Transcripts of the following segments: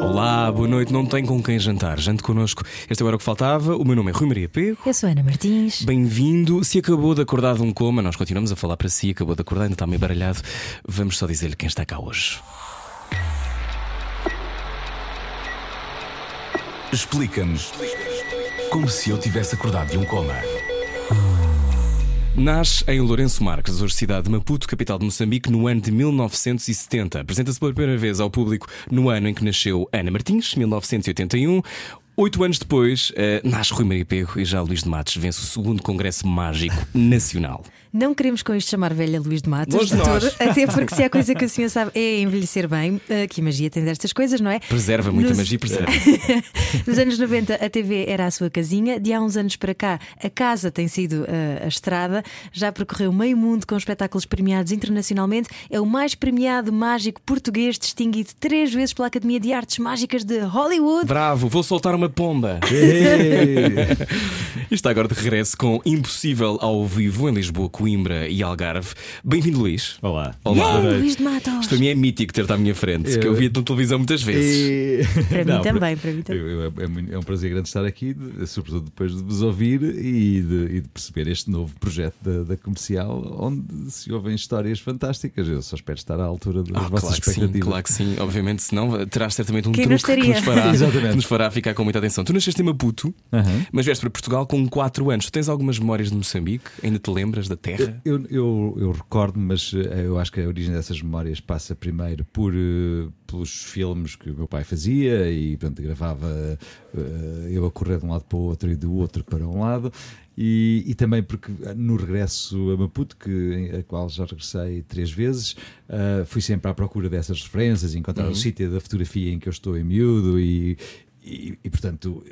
Olá, boa noite. Não tem com quem jantar. Jante connosco. Este era o que faltava. O meu nome é Rui Maria Pego. Eu sou Ana Martins. Bem-vindo. Se acabou de acordar de um coma, nós continuamos a falar para si. Acabou de acordar, ainda está meio baralhado. Vamos só dizer-lhe quem está cá hoje. Explica-nos como se eu tivesse acordado de um coma. Nasce em Lourenço Marques, hoje cidade de Maputo, capital de Moçambique, no ano de 1970. Apresenta-se pela primeira vez ao público no ano em que nasceu Ana Martins, 1981. Oito anos depois, eh, nasce Rui Maria Pego e já Luís de Matos vence o segundo Congresso Mágico Nacional. Não queremos com isto chamar velha Luís de Matos, Longe de nós. até porque se há coisa que a senhora sabe é envelhecer bem, eh, que a magia tem destas coisas, não é? Preserva muita Nos- magia, preserva. Nos anos 90 a TV era a sua casinha, de há uns anos para cá a casa tem sido eh, a estrada, já percorreu meio mundo com espetáculos premiados internacionalmente, é o mais premiado mágico português, distinguido três vezes pela Academia de Artes Mágicas de Hollywood. Bravo, vou soltar uma pomba. E está agora de regresso com Impossível ao vivo em Lisboa, Coimbra e Algarve. Bem-vindo, Luís. Olá. Olá. Luís de Matos! Isto para mim é mítico ter-te à minha frente, que eu via-te na televisão muitas vezes. E- Para mim também, para mim também. eu- eu- é, é um prazer grande estar aqui, de- sobretudo depois de vos ouvir e de, e de perceber este novo projeto da, da comercial, onde se ouvem histórias fantásticas. Eu só espero estar à altura das Ah, vossas claro que sim, expectativas. claro que sim. Obviamente, senão terás certamente um Quem não truque que nos, fará, que nos fará ficar com muita atenção. Tu nasceste em Maputo, Aham. mas vieste para Portugal com 4 anos. Tu tens algumas memórias de Moçambique? Ainda te lembras da terra? Eu, eu, eu recordo, mas eh, eu acho que a origem dessas memórias passa primeiro por, eh, pelos filmes que o meu pai fazia e, portanto, gravava eh, eu a correr de um lado para o outro e do outro para um lado. E, e também porque no regresso a Maputo, que, a qual já regressei três vezes, eh, fui sempre à procura dessas referências, encontrar o sítio da fotografia em que eu estou em miúdo e, e, e, portanto,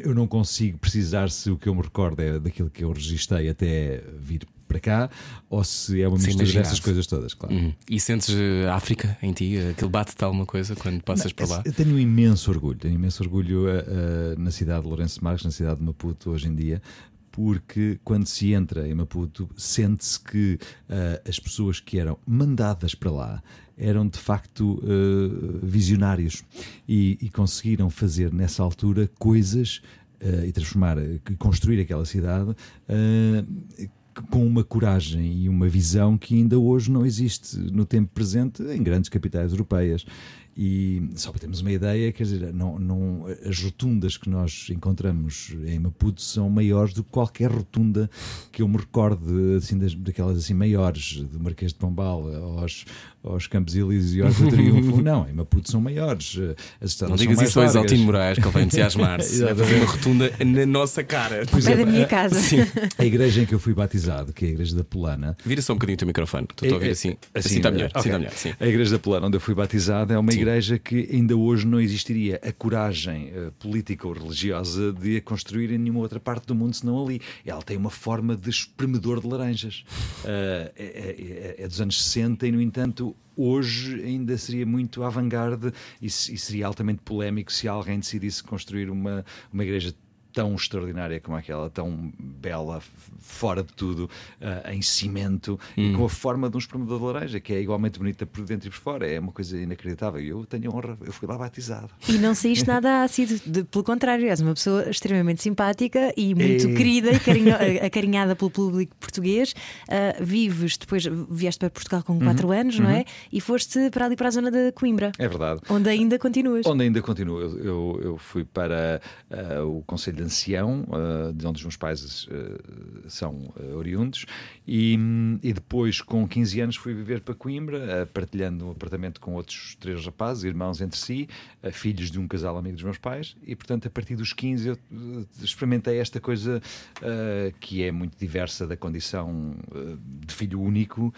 eu não consigo precisar se o que eu me recordo é daquilo que eu registrei até vir para cá ou se é uma Sim, mistura dessas coisas todas, claro. Uhum. E sentes eh, África em ti? Aquilo bate-te alguma coisa quando passas por lá? Eu tenho um imenso orgulho, tenho imenso orgulho eh, na cidade de Lourenço Marques, na cidade de Maputo, hoje em dia, porque quando se entra em Maputo, sente-se que eh, as pessoas que eram mandadas para lá eram de facto eh, visionários e, e conseguiram fazer nessa altura coisas eh, e transformar, eh, construir aquela cidade. Com uma coragem e uma visão que ainda hoje não existe no tempo presente em grandes capitais europeias. E só para termos uma ideia, quer dizer, não, não, as rotundas que nós encontramos em Maputo são maiores do que qualquer rotunda que eu me recorde, assim, das, daquelas assim maiores, do Marquês de Pombal aos, aos Campos Elíseos e aos do Triunfo. Não, em Maputo são maiores. As estradas Não digas isso ao. Exaltino Moraes, que ele vai entusiasmar-se. vai fazer uma rotunda na nossa cara. Pé da minha casa. Sim. A igreja em que eu fui batizado, que é a igreja da Polana, Vira só um bocadinho o teu microfone, estou a ouvir É, é, assim. Assim está melhor. ok. Assim está melhor. Sim. A Igreja da Polana, onde eu fui batizado, é uma Sim. igreja que ainda hoje não existiria a coragem eh, política ou religiosa de a construir em nenhuma outra parte do mundo senão ali. Ela tem uma forma de espremedor de laranjas. Eh, é, é- é dos anos 60 e, no entanto, hoje ainda seria muito avant-garde e, se- e seria altamente polémico se alguém decidisse construir uma, uma igreja tão extraordinária como aquela, tão bela, fora de tudo, ah, em cimento e com a forma de um espremedor de laranja, que é igualmente bonita por dentro e por fora. É uma coisa inacreditável. E eu tenho honra, eu fui lá batizado. E não saíste nada ácido, de- pelo contrário, és uma pessoa extremamente simpática e muito É. querida e carinho- acarinhada pelo público português. Ah, vives, depois vieste para Portugal com 4 anos, não é? E foste para ali para a zona de Coimbra, É verdade. onde ainda continuas. Onde ainda continuo. Eu, eu, eu fui para ah, o Conselho de Ancião, ah, de onde os meus pais ah, são ah, oriundos, e, e depois, com 15 anos, fui viver para Coimbra, partilhando um apartamento com outros três rapazes, irmãos entre si, filhos de um casal amigo dos meus pais, e portanto, a partir dos 15, eu experimentei esta coisa que é muito diversa da condição de filho único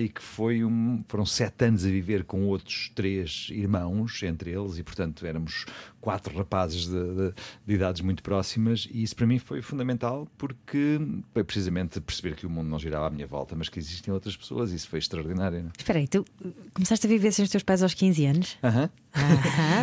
e que foi um, foram sete anos a viver com outros três irmãos, entre eles, e portanto éramos quatro rapazes de, de- de idades muito próximas, e isso para mim foi fundamental porque foi precisamente perceber que o mundo não girava à minha volta, mas que existiam outras pessoas, e isso foi extraordinário. Não? é? Espera aí, tu começaste a viver sem os teus pais aos 15 anos? Aham. Ah.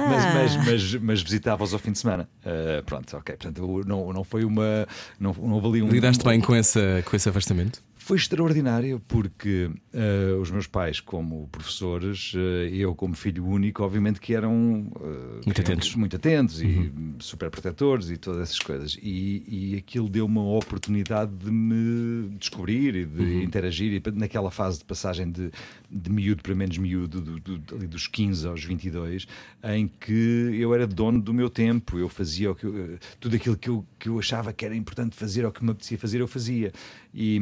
mas, mas, mas, mas visitava-os ao fim de semana. Uh, pronto, ok. Portanto, não, não foi uma. Não, não ali um. Lidaste bem com, essa, com esse afastamento? Foi extraordinário porque uh, os meus pais, como professores, uh, eu, como filho único, obviamente que eram uh, Muito atentos. muito atentos e super protetores e todas essas coisas. E, e aquilo deu uma oportunidade de me descobrir e de interagir. E naquela fase de passagem de, de miúdo para menos miúdo, do, do, dos 15 aos 22, em que eu era dono do meu tempo, eu fazia eu- tudo aquilo que eu, que eu achava que era importante fazer ou que me apetecia fazer, eu fazia. E,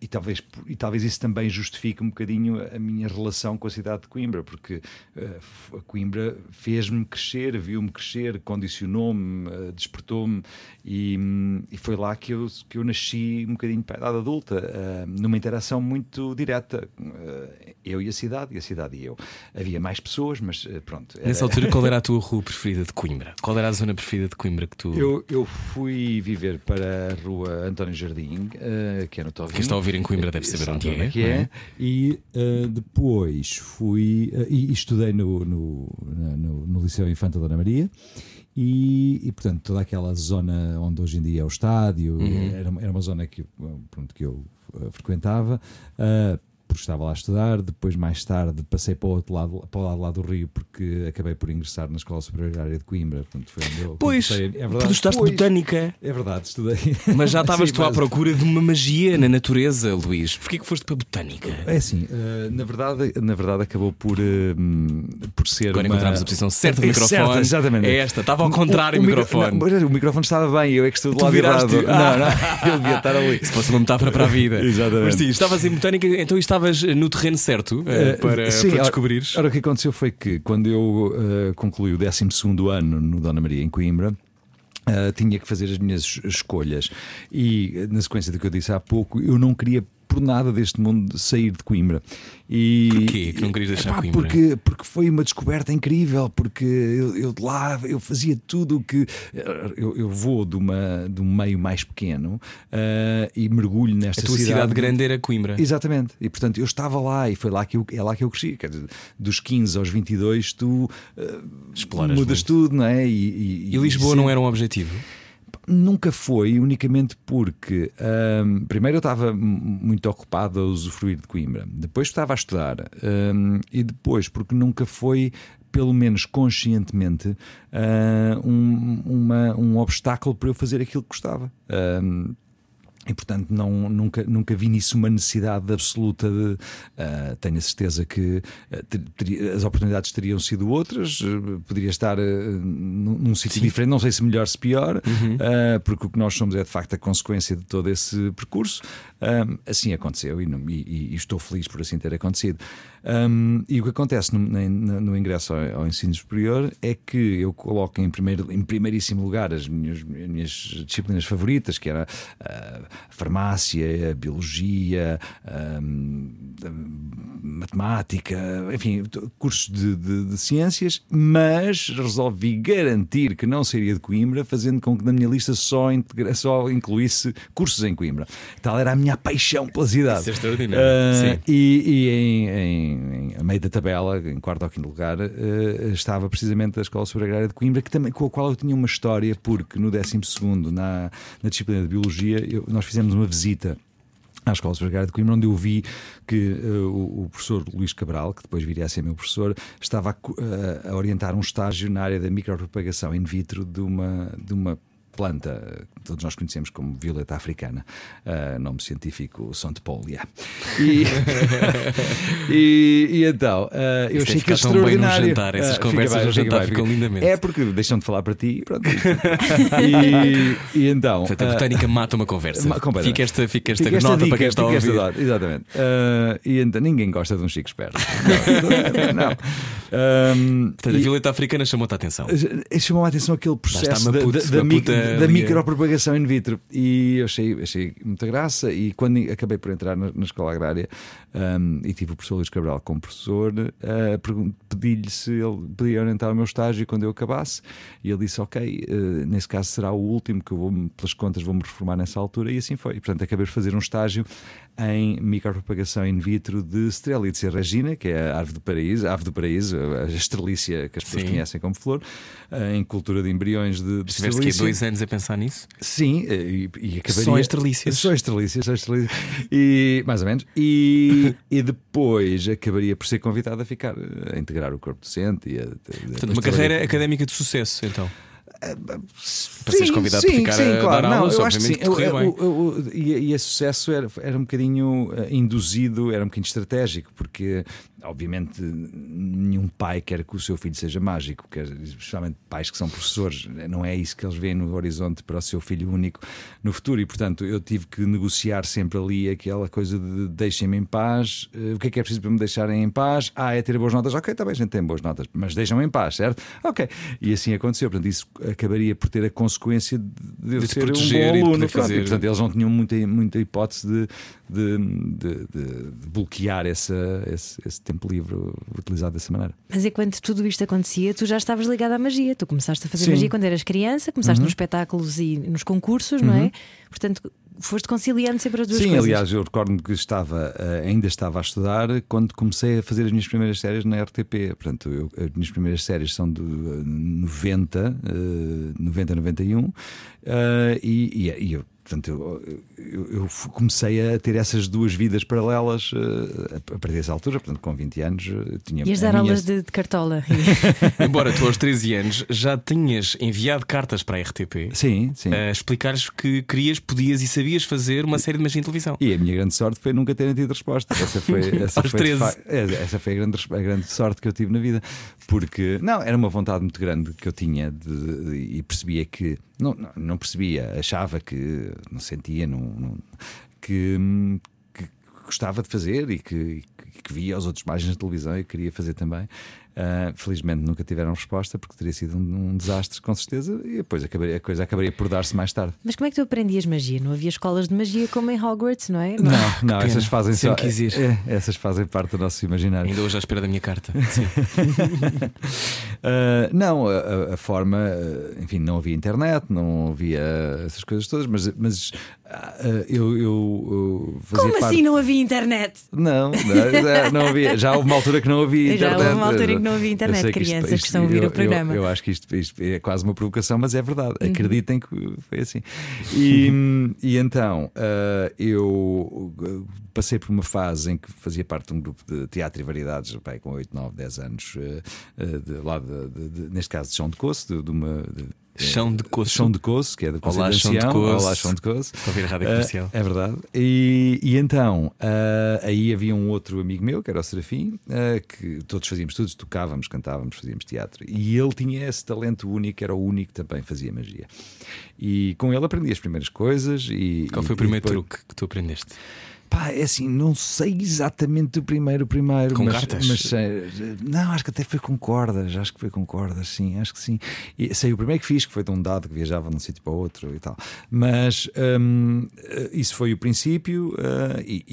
e, talvez, e talvez isso também justifique um bocadinho a minha relação com a cidade de Coimbra, porque a Coimbra fez-me crescer, viu-me crescer, condicionou-me, eh, despertou-me, e, hum, e foi lá que eu, que eu nasci um bocadinho para a idade adulta, eh, numa interação muito direta, eu e a cidade, e a cidade e eu. Havia mais pessoas, mas pronto. Nessa altura, qual era a tua rua preferida de Coimbra? Qual era a zona preferida de Coimbra que tu. Eu, eu fui viver para a rua António Jardim, que é no Tovinho. Quem está a ouvir em Coimbra deve saber Sabe onde é, que não é. é? E eh, depois fui eh, e, estudei no, no, no, no Liceu Infanta Dona Maria. E, e, portanto, toda aquela zona onde hoje em dia é o estádio Uhum. era, era uma zona que, eu- pronto, que eu eh, frequentava. eh, porque estava lá a estudar, depois mais tarde passei para o outro lado, para o lado lá do Rio, porque acabei por ingressar na Escola Superior Agrária de Coimbra. Portanto, foi onde eu Pois, comecei- é verdade, tu estudaste pois. botânica. É verdade, estudei. Mas já estavas Sim, tu à mas- procura de uma magia na natureza, Luís. Porquê que foste para a botânica? É assim, eh, na, verdade, na verdade acabou por, eh, por ser. Agora uma... encontramos a posição certa do É microfone. certa, exatamente. É esta, estava ao contrário o, micro- microfone. não, o microfone estava bem, eu é que estou do lado errado. viraste- Não, Ah. não, eu devia estar ali. Se fosse uma metáfora para a vida. Exatamente. Mas sim, estavas em botânica, então estavas no terreno certo Eh, para, sim, para ora- descobrires. Ora, o que aconteceu foi que quando eu eh, concluí o 12 ano no Dona Maria, em Coimbra. eh, tinha que fazer as minhas es- escolhas e na sequência do que eu disse há pouco eu não queria por nada deste mundo sair de Coimbra e Porquê que não querias deixar Epá, Coimbra? porque porque foi uma descoberta incrível porque eu, eu de lá eu fazia tudo o que eu, eu vou de uma de um meio mais pequeno eh, e mergulho nesta A tua cidade grande era Coimbra. Exatamente. E portanto eu estava lá e foi lá que eu, é lá que eu cresci. Quer dizer, dos 15 aos 22 tu Exploras mudas muito. tudo, não é? E, E Lisboa não era um objetivo? Nunca foi, unicamente porque primeiro eu estava muito ocupado a usufruir de Coimbra, depois estava a estudar e depois porque nunca foi pelo menos conscientemente ah, um, uma- um obstáculo para eu fazer aquilo que gostava. E portanto não, nunca, nunca vi nisso uma necessidade absoluta de ah, tenho a certeza que ah, ter- teria- as oportunidades teriam sido outras, ah, poderia estar ah, num, num sítio diferente, não sei se melhor se pior, ah, porque o que nós somos é de facto a consequência de todo esse percurso. Assim aconteceu e, não- e- e estou feliz por assim ter acontecido. Um, e o que acontece no, no- no ingresso ao, ao ensino superior é que eu coloco em, primeiro, em primeiríssimo lugar as minhas, as minhas disciplinas favoritas, que era a farmácia, a biologia, um, a matemática, enfim, cursos de, de- de ciências, mas resolvi garantir que não sairia de Coimbra, fazendo com que na minha lista só, integra- só incluísse cursos em Coimbra. Tal era a minha paixão pela cidade. Isso é extraordinário. Sim. e, e em, em- em- a meio da tabela, em quarto ou quinto lugar, eh, estava precisamente a Escola Superior Agrária de Coimbra, que também, com a qual eu tinha uma história, porque no 12, na, na disciplina de Biologia, eu- nós fizemos uma visita. À Escola Superior de Coimbra, onde eu vi que eh, o, o professor Luís Cabral, que depois viria a ser meu professor, estava a, a- a orientar um estágio na área da micropropagação in vitro de uma, de uma planta que todos nós conhecemos como violeta africana, eh, nome científico Sontepolia. E, e, e então, eh, eu Isto achei deve que tão bem no extraordinário. jantar, essas fica conversas bem, no jantar bem, ficam fica- lindamente. É porque deixam de falar para ti e pronto. e, e então. Portanto, a botânica mata uma conversa. Fica esta, fica esta Fica nota dica, para quem está a esta ouvir. exatamente. E então ninguém gosta de um chico esperto. Não. não. Ahm, Portanto, a violeta africana chamou-te a atenção. chamou a atenção aquele processo a da, Maputo, da, da, a- da micropropagação in vitro. E eu achei, achei muita graça. E quando acabei por entrar na, na escola agrária um, e tive o professor Luís Cabral como professor, uh, pedi-lhe se ele podia orientar o meu estágio quando eu acabasse. E ele disse: Ok, uh, nesse caso será o último, que eu vou, pelas contas, vou-me reformar nessa altura. E assim foi. E, portanto, acabei por fazer um estágio em micropropagação in vitro de Strelitzia regina, que é a árvore do paraíso, a ave do paraíso, a estrelícia que as pessoas Sim. conhecem como flor, eh, em cultura de embriões de, de Estiveste aqui dois anos a pensar nisso? Sim, eh, e, e acabaria... Só estrelícias. Só estrelícias, só estrelícias. E, mais ou menos. E, e depois acabaria por ser convidado a ficar, eh, a integrar o corpo docente. E a, Portanto, uma carreira académica de sucesso, então. Para seres convidado sim, para ficar sim, a claro. dar Não, aulas, eu acho que obviamente sim. que correu Eu- eu- eu- e, e esse sucesso era, era um bocadinho eh, induzido, era um bocadinho estratégico, porque obviamente nenhum pai quer que o seu filho seja mágico, quer, especialmente pais que são professores, não é isso que eles veem no horizonte para o seu filho único no futuro, e portanto eu tive que negociar sempre ali aquela coisa de deixem-me em paz, eh, o que é que é preciso para me deixarem em paz? Ah, é ter boas notas, ok, está bem, a gente tem boas notas, mas deixam-me em paz, certo? Ok, e assim aconteceu, portanto isso acabaria por ter a consequência de eu De ser um proteger bom e de aluno, pronto, fazer- e, portanto eles não tinham muita, muita hipótese de, de, de- de- de bloquear essa, esse, esse tempo livre utilizado dessa maneira. Mas enquanto tudo isto acontecia, tu já estavas ligado à magia. Tu começaste a fazer Sim. magia quando eras criança, começaste Uhum. nos espetáculos e nos concursos, não é? Portanto, foste conciliando sempre as duas Sim, coisas. aliás, eu recordo que estava, eh, ainda estava a estudar quando comecei a fazer as minhas primeiras séries na RTP. Portanto, eu- as minhas primeiras séries são de eh, 90, eh, 90, 91, eh, e, e, e eu. Portanto, eu, eu- eu comecei a ter essas duas vidas paralelas eh, a partir dessa altura, portanto, com 20 anos eh, tinha Ias dar minha- aulas de, de cartola. Embora tu aos 13 anos já tinhas enviado cartas para a RTP Sim, sim. a explicares que querias, podias e sabias fazer uma série de magia em televisão. E a minha grande sorte foi nunca terem tido resposta. Essa foi, essa Aos foi, de 13. fa- é, essa foi a, grande, a grande sorte que eu tive na vida. Porque, não, era uma vontade muito grande que eu tinha de- de- e percebia que. Não, não, percebia, achava que. Não sentia, não, não- que, que gostava de fazer e que, que via os outros mais na televisão e queria fazer também. Ah, felizmente nunca tiveram resposta porque teria sido um, um desastre, com certeza, e depois acabaria, a coisa acabaria por dar-se mais tarde. Mas como é que tu aprendias magia? Não havia escolas de magia como em Hogwarts, não é? Não, não, essas fazem só, é, essas fazem parte do nosso imaginário. Ainda hoje à espera da minha carta. Sim. Uh, não, a, a- forma, uh, enfim, não havia internet, não havia essas coisas todas, mas, mas uh, eu, eu, eu fazia Como parte. assim não havia internet? Não, não, não havia. Já houve uma altura que não havia Já internet. houve uma altura em que não havia internet, que isto- crianças que isto- estão a ouvir eu- o programa. Uhum. Eu, eu acho que isto, isto é quase uma provocação, mas é verdade. Acreditem que foi assim. E, e então uh, eu uh, passei por uma fase em que fazia parte de um grupo de teatro e variedades, pai, com 8, 9, 10 anos, uh, de, lá de, de- de- neste caso de Chão de Coço, de uma. De- Chão de Coço. Chão de Coço, que é Conselho Olá, Chão de. Coço. Olá, Chão de Coço. Estou a ouvir a rádio Ah, comercial. é verdade. E, e então, ah, aí havia um outro amigo meu, que era o Serafim, ah, que todos fazíamos tudo, tocávamos, cantávamos, fazíamos teatro. E ele tinha esse talento único, era o único que também fazia magia. E com ele aprendi as primeiras coisas. E, Qual e- foi o e primeiro depois- truque que tu aprendeste? Pá, é assim, não sei exatamente o primeiro, o primeiro. Com mas, cartas? Mas não, acho que até foi com cordas, acho que foi com cordas, sim, acho que sim. E sei o primeiro que fiz, que foi de um dado que viajava de um sítio para outro e tal. Mas hum, eh, isso foi o princípio, eh, e,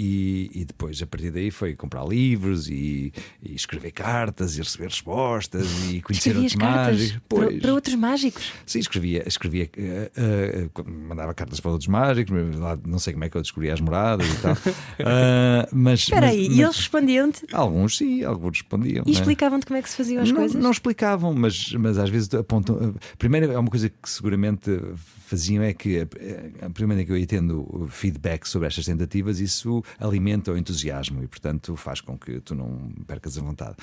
e- e depois a partir daí foi comprar livros e, e escrever cartas e receber respostas e conhecer Escrevias outros mágicos. para, para outros mágicos. Sim, escrevia, escrevia eh, eh, mandava cartas para outros mágicos, não sei como é que eu descobri as moradas e tal. Ah, mas, Espera aí, mas- e eles respondiam-te Alguns sim, alguns respondiam. e né? explicavam-te como é que se faziam as não, coisas? não explicavam, mas, mas às vezes apontam. Primeiro, é uma coisa que seguramente faziam é que, eh, a primeira vez que eu ia tendo feedback sobre estas tentativas, isso alimenta o entusiasmo e, portanto, faz com que tu não percas a vontade.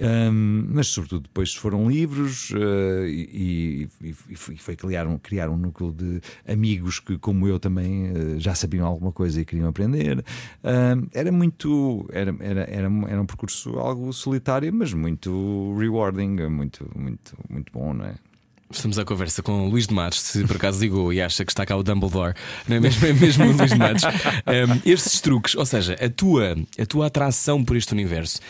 Ahm, mas, sobretudo, depois foram livros eh, e, e- e foi criar um, criar um núcleo de amigos que, como eu, também eh, já sabiam alguma coisa e queriam aprender. Ahm, era muito. Era, era, era, um- era um percurso algo solitário, mas muito rewarding, muito, muito, muito bom, não é? Estamos à conversa com o Luís de Matos, se por acaso ligou e acha que está cá o Dumbledore, não é mesmo, é mesmo o Luís de Matos. Um, estes truques, ou seja, a tua, a tua atração por este universo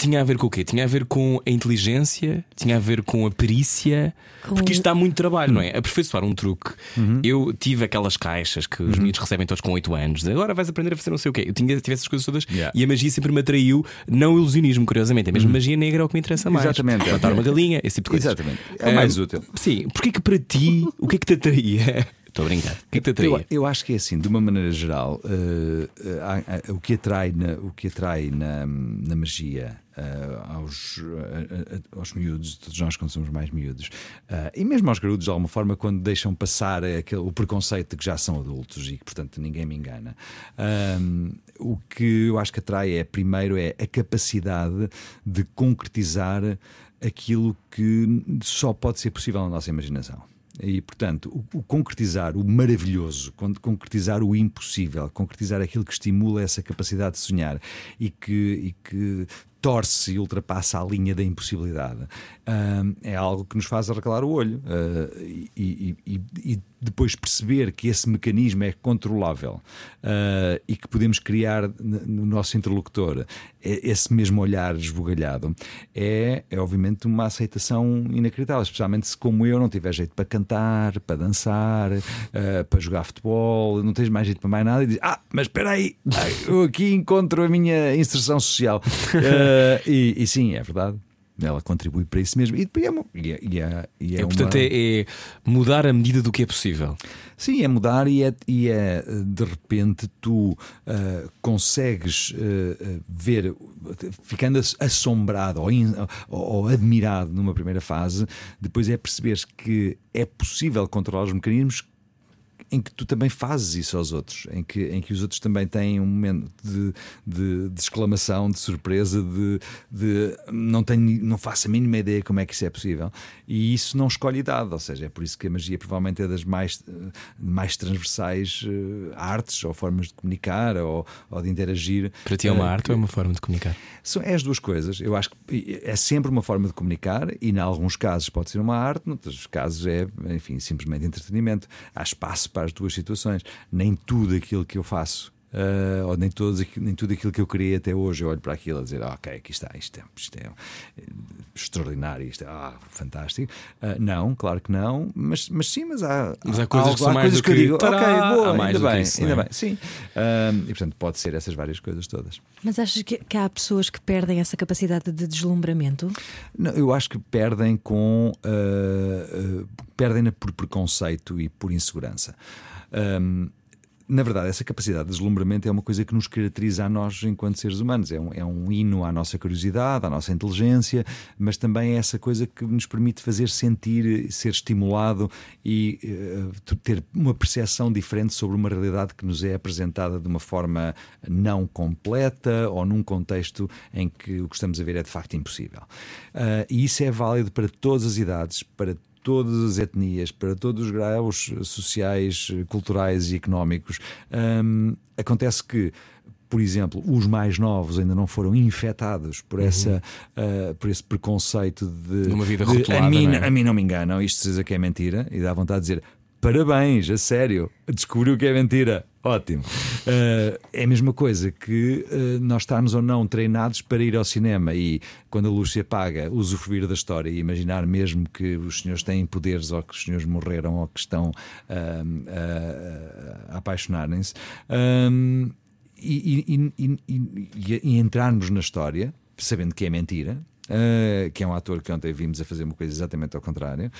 tinha a ver com o quê? Tinha a ver com a inteligência, tinha a ver com a perícia, Com- porque isto dá muito trabalho, não é? Aperfeiçoar um truque. Uhum. Eu tive aquelas caixas que os miúdos recebem todos com 8 anos, de agora vais aprender a fazer não sei o quê. Eu tinha, tive essas coisas todas Yeah. e a magia sempre me atraiu, não o ilusionismo, curiosamente, é mesmo magia negra é o que me interessa mais. Uhum. Exatamente. Matar uma galinha, esse tipo de coisas. Exatamente. É o mais Ah, útil. Sim, porque que para ti, o que é que te atraía? Estou a brincar. O que é que te atraía? Eu, eu acho que é assim, de uma maneira geral, eh, há- há- o que atrai na, o que atrai na, na magia eh, aos, a- aos miúdos, todos nós quando somos mais miúdos, eh, e mesmo aos garotos, de alguma forma, quando deixam passar aquele, o preconceito de que já são adultos e que, portanto, ninguém me engana. Ahm, o que eu acho que atrai é, primeiro, é a capacidade de concretizar aquilo que só pode ser possível na nossa imaginação. E, portanto, o, o concretizar o maravilhoso, con- concretizar o impossível, concretizar aquilo que estimula essa capacidade de sonhar e que, e que torce e ultrapassa a linha da impossibilidade, hum, é algo que nos faz arregalar o olho ah, e, e- e- e depois perceber que esse mecanismo é controlável ah, e que podemos criar no nosso interlocutor esse mesmo olhar esbugalhado é, é obviamente uma aceitação inacreditável, especialmente se como eu não tiver jeito para cantar, para dançar, ah, para jogar futebol, não tens mais jeito para mais nada e dizes, ah, mas espera aí, eu aqui encontro a minha inserção social. Ah, e, e sim, é verdade. Ela contribui para isso mesmo. E, é, e é, e é, e é É, portanto, uma- é, mudar a medida do que é possível. Sim, é mudar e é, e é de repente tu ah, consegues ah, ver, ficando ass- assombrado ou, in- ou- ou admirado numa primeira fase, depois é perceberes que é possível controlar os mecanismos em que tu também fazes isso aos outros, em que, em que os outros também têm um momento de, de, de exclamação, de surpresa, de, de não, tenho, não faço a mínima ideia como é que isso é possível. E isso não escolhe idade, ou seja, é por isso que a magia provavelmente é das mais, mais transversais eh, artes ou formas de comunicar ou, ou de interagir. Para ti é uma Eh, arte ou é uma forma de comunicar? são, é as duas coisas. Eu acho que é sempre uma forma de comunicar e, em alguns casos, pode ser uma arte, noutros casos é, enfim, simplesmente entretenimento. Há espaço para as duas situações. Nem tudo aquilo que eu faço. Ah, ou nem, todos, nem tudo aquilo que eu queria até hoje, eu olho para aquilo a dizer, "Ah, ok, aqui está, isto é, isto é eh, extraordinário, isto é ah, fantástico. Ah, não, claro que não, mas, mas sim, mas há, Mas há coisas que são mais coisas do que eu que, digo, "Tará", ok, boa, há mais ainda do que bem, isso, ainda é? bem, sim. Ah, e portanto pode ser essas várias coisas todas. Mas achas que, que há pessoas que perdem essa capacidade de deslumbramento? Não, eu acho que perdem com uh, uh, perdem-na por preconceito e por insegurança. Um, na verdade, essa capacidade de deslumbramento é uma coisa que nos caracteriza a nós enquanto seres humanos. É um, é um hino à nossa curiosidade, à nossa inteligência, mas também é essa coisa que nos permite fazer sentir, ser estimulado e uh, ter uma percepção diferente sobre uma realidade que nos é apresentada de uma forma não completa ou num contexto em que o que estamos a ver é de facto impossível. Uh, e isso é válido para todas as idades, para todas as etnias, para todos os graus sociais, culturais e económicos. Hum, acontece que por exemplo, os mais novos ainda não foram infectados por, essa, uh, por esse preconceito de, Numa vida de, rotulada, a, mim, não é? a mim não me enganam, isto se diz que é mentira, e dá vontade de dizer parabéns, a sério, descobriu que é mentira. Ótimo. Uh, é a mesma coisa que uh, nós estarmos ou não treinados para ir ao cinema e, quando a luz se apaga, usufruir da história e imaginar mesmo que os senhores têm poderes ou que os senhores morreram ou que estão uh, a apaixonarem-se. E- e- e- e entrarmos na história, sabendo que é mentira, uh, que é um ator que ontem vimos a fazer uma coisa exatamente ao contrário,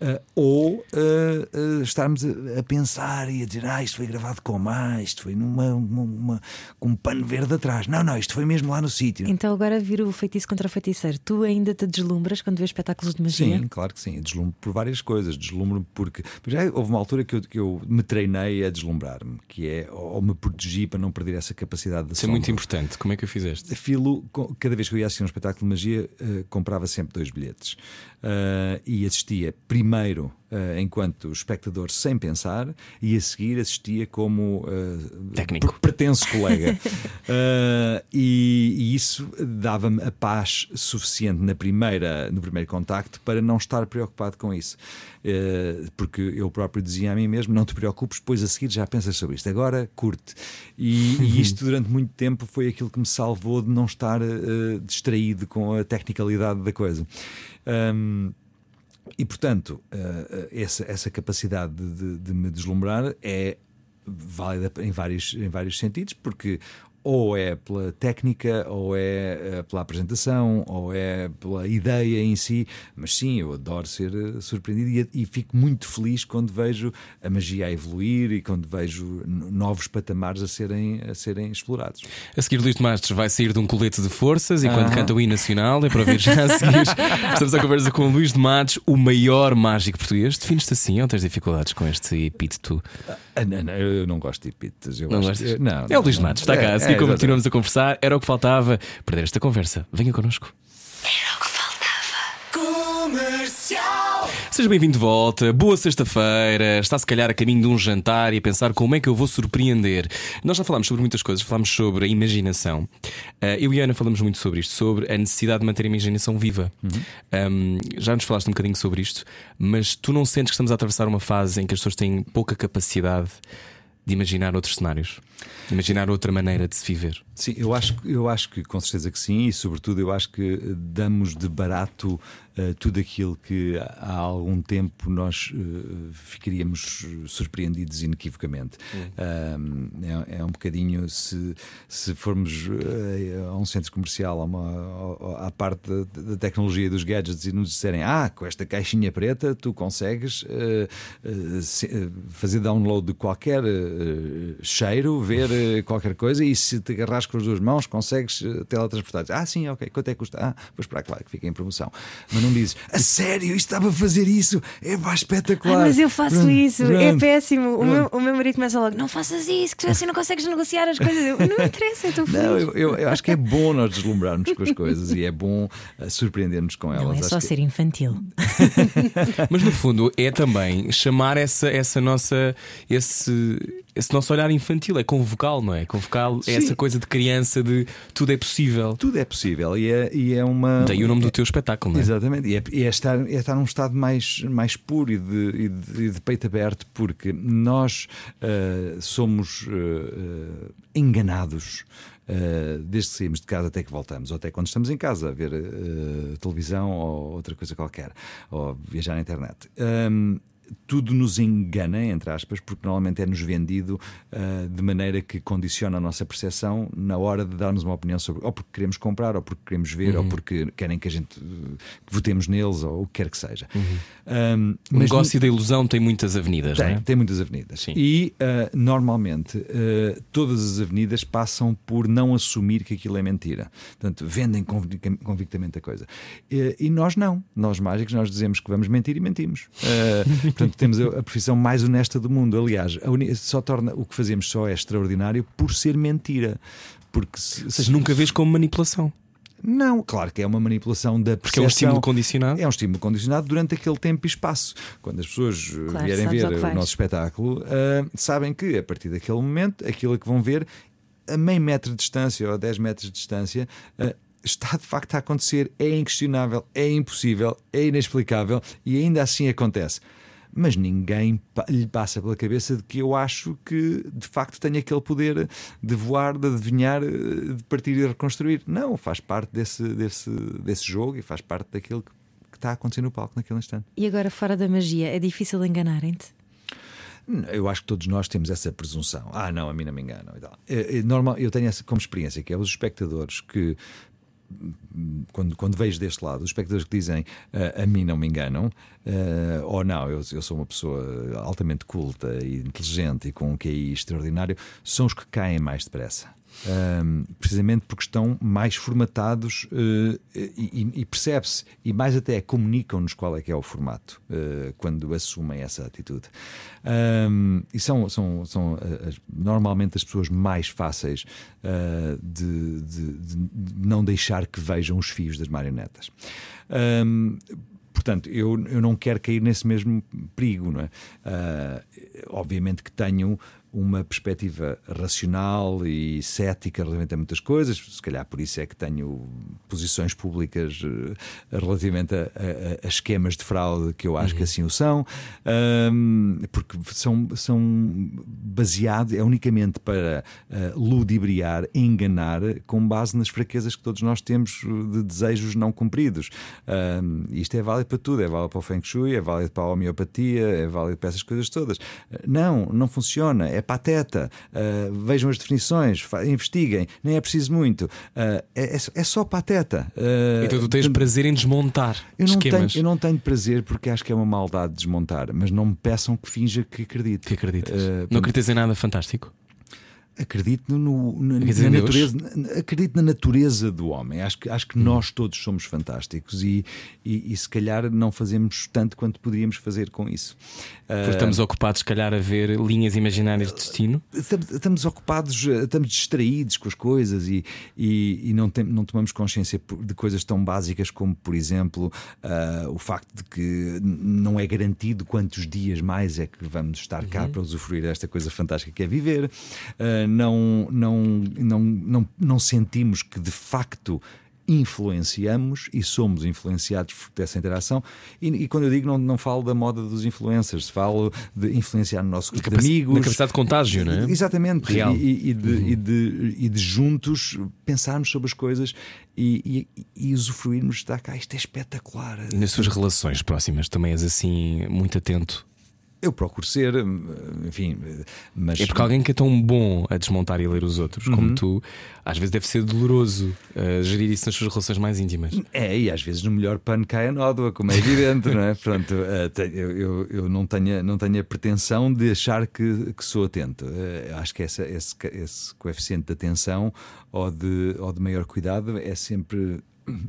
uh, ou uh, uh, estarmos a, a pensar e a dizer: Ah, isto foi gravado com mais, isto foi numa, uma- uma- com um pano verde atrás. Não, não, isto foi mesmo lá no sítio. Então agora vira o feitiço contra o feiticeiro. Tu ainda te deslumbras quando vês espetáculos de magia? Sim, claro que sim. Deslumbro por várias coisas. Deslumbro porque. já houve uma altura que eu, que eu me treinei a deslumbrar-me, que é. Ou me protegi para não perder essa capacidade de Isso é muito importante. Como é que o fizeste? Filo, cada vez que eu ia assistir um espetáculo de magia, eh, comprava sempre dois bilhetes. Eh, e assistia primeiro enquanto espectador sem pensar e a seguir assistia como uh, técnico, pretenso colega. e, e, isso dava-me a paz suficiente na primeira, no primeiro contacto para não estar preocupado com isso. porque eu próprio dizia a mim mesmo: não te preocupes, depois a seguir já pensas sobre isto. Agora curte. E, e isto durante muito tempo foi aquilo que me salvou de não estar distraído com a tecnicalidade da coisa. Um, e portanto, uh, essa, essa capacidade de, de, me deslumbrar é válida em vários, em vários sentidos, porque ou é pela técnica, ou é eh, pela apresentação, ou é pela ideia em si. Mas sim, eu adoro ser eh, surpreendido e, e, fico muito feliz quando vejo a magia a evoluir e quando vejo novos patamares a serem, a serem explorados. A seguir, Luís de Mastres vai sair de um colete de forças enquanto canta o hino nacional. É para ouvir já a seguir. Estamos à conversa com o Luís de Matos, o maior mágico português. Defines-te assim ou tens dificuldades com este epíteto? Ah, não, não, eu não gosto de epítetos. não gosto, não, é o Luís de Matos, está cá. É, é, como continuamos a conversar, era o que faltava. Perder esta conversa. Venha connosco. Era o que faltava. Comercial. Seja bem-vindo de volta. Boa sexta-feira. Está se calhar a caminho de um jantar e a pensar como é que eu vou surpreender. Nós já falámos sobre muitas coisas, falámos sobre a imaginação. Uh, eu e a Ana falamos muito sobre isto, sobre a necessidade de manter a imaginação viva. Uhum. Um, já nos falaste um bocadinho sobre isto, mas tu não sentes que estamos a atravessar uma fase em que as pessoas têm pouca capacidade de imaginar outros cenários, de imaginar outra maneira de se viver. Sim, eu acho, eu acho que com certeza que sim, e sobretudo eu acho que damos de barato uh, tudo aquilo que há algum tempo nós uh, ficaríamos surpreendidos inequivocamente. é, é, um bocadinho se, se formos uh, a um centro comercial, a uma, à parte da, da, tecnologia dos gadgets e nos disserem ah, com esta caixinha preta tu consegues se, fazer download de qualquer cheiro, ver qualquer coisa e se te agarras com as duas mãos consegues teletransportar. Ah, sim, ok, quanto é que custa? Ah, vou esperar, claro, que fica em promoção. Mas não dizes, a sério, isto estava a fazer isso? É pá, espetacular. Ah, mas eu faço pronto, isso, é pronto, é péssimo. O meu, o meu marido começa logo, não faças isso, que assim não consegues negociar as coisas. Eu, não interessa, eu estou feliz. Não, eu, eu, eu, acho que é bom nós deslumbrarmos com as coisas e é bom uh, surpreender-nos com elas. Não é só que... ser infantil. mas no fundo é também chamar essa, essa nossa. esse esse nosso olhar infantil, é convocá-lo, não é? Convocá-lo é essa coisa de criança de tudo é possível. Tudo é possível e é, e é uma. Daí o nome do teu espetáculo, não é? Exatamente, e é, e é estar, é estar num estado mais, mais puro e de, e de, de peito aberto, porque nós uh, somos uh, enganados. Uh, desde que saímos de casa até que voltamos, ou até quando estamos em casa a ver televisão ou outra coisa qualquer, ou viajar na internet. Um, tudo nos engana, entre aspas, porque normalmente é-nos vendido uh, de maneira que condiciona a nossa percepção na hora de darmos uma opinião sobre, ou porque queremos comprar, ou porque queremos ver, uhum. ou porque querem que a gente uh, votemos neles, ou o que quer que seja. Uhum. Um, o negócio no... da ilusão tem muitas avenidas, tem, não é? Tem muitas avenidas. Sim. E uh, normalmente todas as avenidas passam por não assumir que aquilo é mentira. Portanto, vendem convictamente a coisa. e nós não. Nós mágicos, nós dizemos que vamos mentir e mentimos. Portanto, temos a, a profissão mais honesta do mundo. Aliás, só torna o que fazemos só é extraordinário por ser mentira. Porque se, Ou seja, nunca vês como manipulação. Não, claro que é uma manipulação da percepção. Porque é um estímulo condicionado? É um estímulo condicionado durante aquele tempo e espaço. Quando as pessoas uh, claro, vierem ver o nosso espetáculo, uh, sabem que a partir daquele momento, aquilo que vão ver, a meio metro de distância ou a 10 metros de distância, uh, está de facto a acontecer, é inquestionável, é impossível, é inexplicável e ainda assim acontece mas ninguém lhe passa pela cabeça de que eu acho que de facto tenho aquele poder de voar, de adivinhar, de partir e reconstruir. Não, faz parte desse, desse, desse jogo e faz parte daquilo que, está a acontecer no palco naquele instante. E agora, fora da magia, é difícil enganarem-te? Eu acho que todos nós temos essa presunção. Ah, não, a mim não me enganam. É, é normal, eu tenho essa como experiência, que é os espectadores que quando, quando vejo deste lado, os espectadores que dizem uh, a mim não me enganam, uh, ou não, eu, eu, sou uma pessoa altamente culta e inteligente e com um QI extraordinário, são os que caem mais depressa um, precisamente porque estão mais formatados uh, e, e percebe-se, e mais até comunicam-nos qual é que é o formato uh, quando assumem essa atitude. Um, e são, são, são uh, normalmente as pessoas mais fáceis de, de, de, não deixar que vejam os fios das marionetas. Um, portanto, eu, eu não quero cair nesse mesmo perigo, não é? Uh, obviamente que tenho uma perspectiva racional e cética relativamente a muitas coisas, se calhar por isso é que tenho posições públicas uh, relativamente a, a, a, esquemas de fraude que eu acho uhum. que assim o são, um, porque são, são baseados, é unicamente para uh, ludibriar, enganar, com base nas fraquezas que todos nós temos de desejos não cumpridos. Um, isto é válido para tudo, é válido para o Feng Shui, é válido para a homeopatia, é válido para essas coisas todas. Não, não funciona. É é pateta, uh, vejam as definições, investiguem, nem é preciso muito. Uh, é, é, só pateta. Uh, então tu tens prazer em desmontar eu não esquemas. Tenho, eu não tenho prazer porque acho que é uma maldade desmontar, mas não me peçam que finja que acredito. Que acreditas? não acreditas em nada fantástico? Acredito no, na, na natureza, acredito na natureza do homem. Acho que, acho que hum. nós todos somos fantásticos e, e, e, se calhar não fazemos tanto quanto poderíamos fazer com isso. Porque estamos uh, ocupados, se calhar, a ver linhas imaginárias de destino? Estamos, estamos ocupados, estamos distraídos com as coisas e, e, e não, tem, não tomamos consciência de coisas tão básicas como, por exemplo, uh, o facto de que não é garantido quantos dias mais é que vamos estar cá uhum. para usufruir desta coisa fantástica que é viver. Uh, não, não, não, não, não sentimos que de facto influenciamos e somos influenciados por essa interação. E, e, quando eu digo, não, não falo da moda dos influencers, falo de influenciar no nosso grupo de, amigos. Na capacidade de contágio, não é? Exatamente. Real. E, e, de, uhum. e, de, e de juntos pensarmos sobre as coisas e, e, usufruirmos de cá. Isto é espetacular. Nas suas relações próximas também és assim muito atento eu procuro ser, enfim, mas. É porque alguém que é tão bom a desmontar e ler os outros uhum. como tu, às vezes deve ser doloroso uh, gerir isso nas suas relações mais íntimas. É, e às vezes no melhor pano cai a nódoa, como é evidente, não é? Pronto, uh, eu, eu, eu, não, tenho, não tenho a pretensão de achar que, que sou atento. Uh, acho que essa, esse, esse coeficiente de atenção ou de, ou de maior cuidado é sempre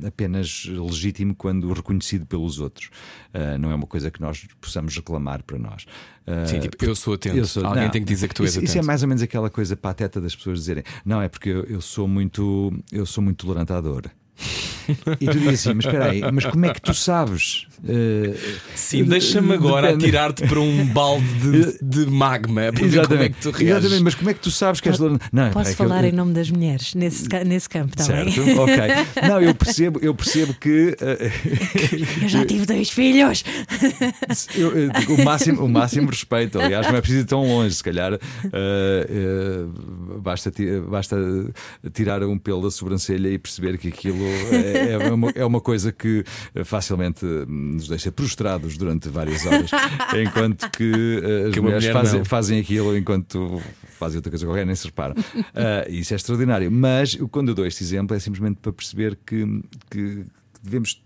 apenas legítimo quando reconhecido pelos outros. Uh, não é uma coisa que nós possamos reclamar para nós. Uh, Sim, tipo, eu sou atento. Eu sou, Alguém não, tem que dizer que tu és isso, atento. Isso é mais ou menos aquela coisa pateta das pessoas dizerem: não, é porque eu, eu sou muito eu sou muito tolerante à dor. E tu dizes assim, mas espera aí, mas como é que tu sabes? Uh, Sim, deixa-me agora atirar-te para um balde de, de magma para ver como é que tu reages. Exatamente, mas como é que tu sabes que és Não, Posso é falar eu... em nome das mulheres nesse, nesse campo também. Certo, ok. Não, eu percebo, eu percebo que. Uh, eu já tive dois filhos. Eu, o, máximo, o máximo respeito, aliás, não é preciso ir tão longe, se calhar. Uh, basta, basta tirar um pelo da sobrancelha e perceber que aquilo é, é, uma, é uma coisa que facilmente nos deixa prostrados durante várias horas, enquanto que uh, as que mulheres fazem, fazem aquilo enquanto fazem outra coisa qualquer, nem se reparam. Uh, isso é extraordinário. Mas quando eu dou este exemplo é simplesmente para perceber que, que devemos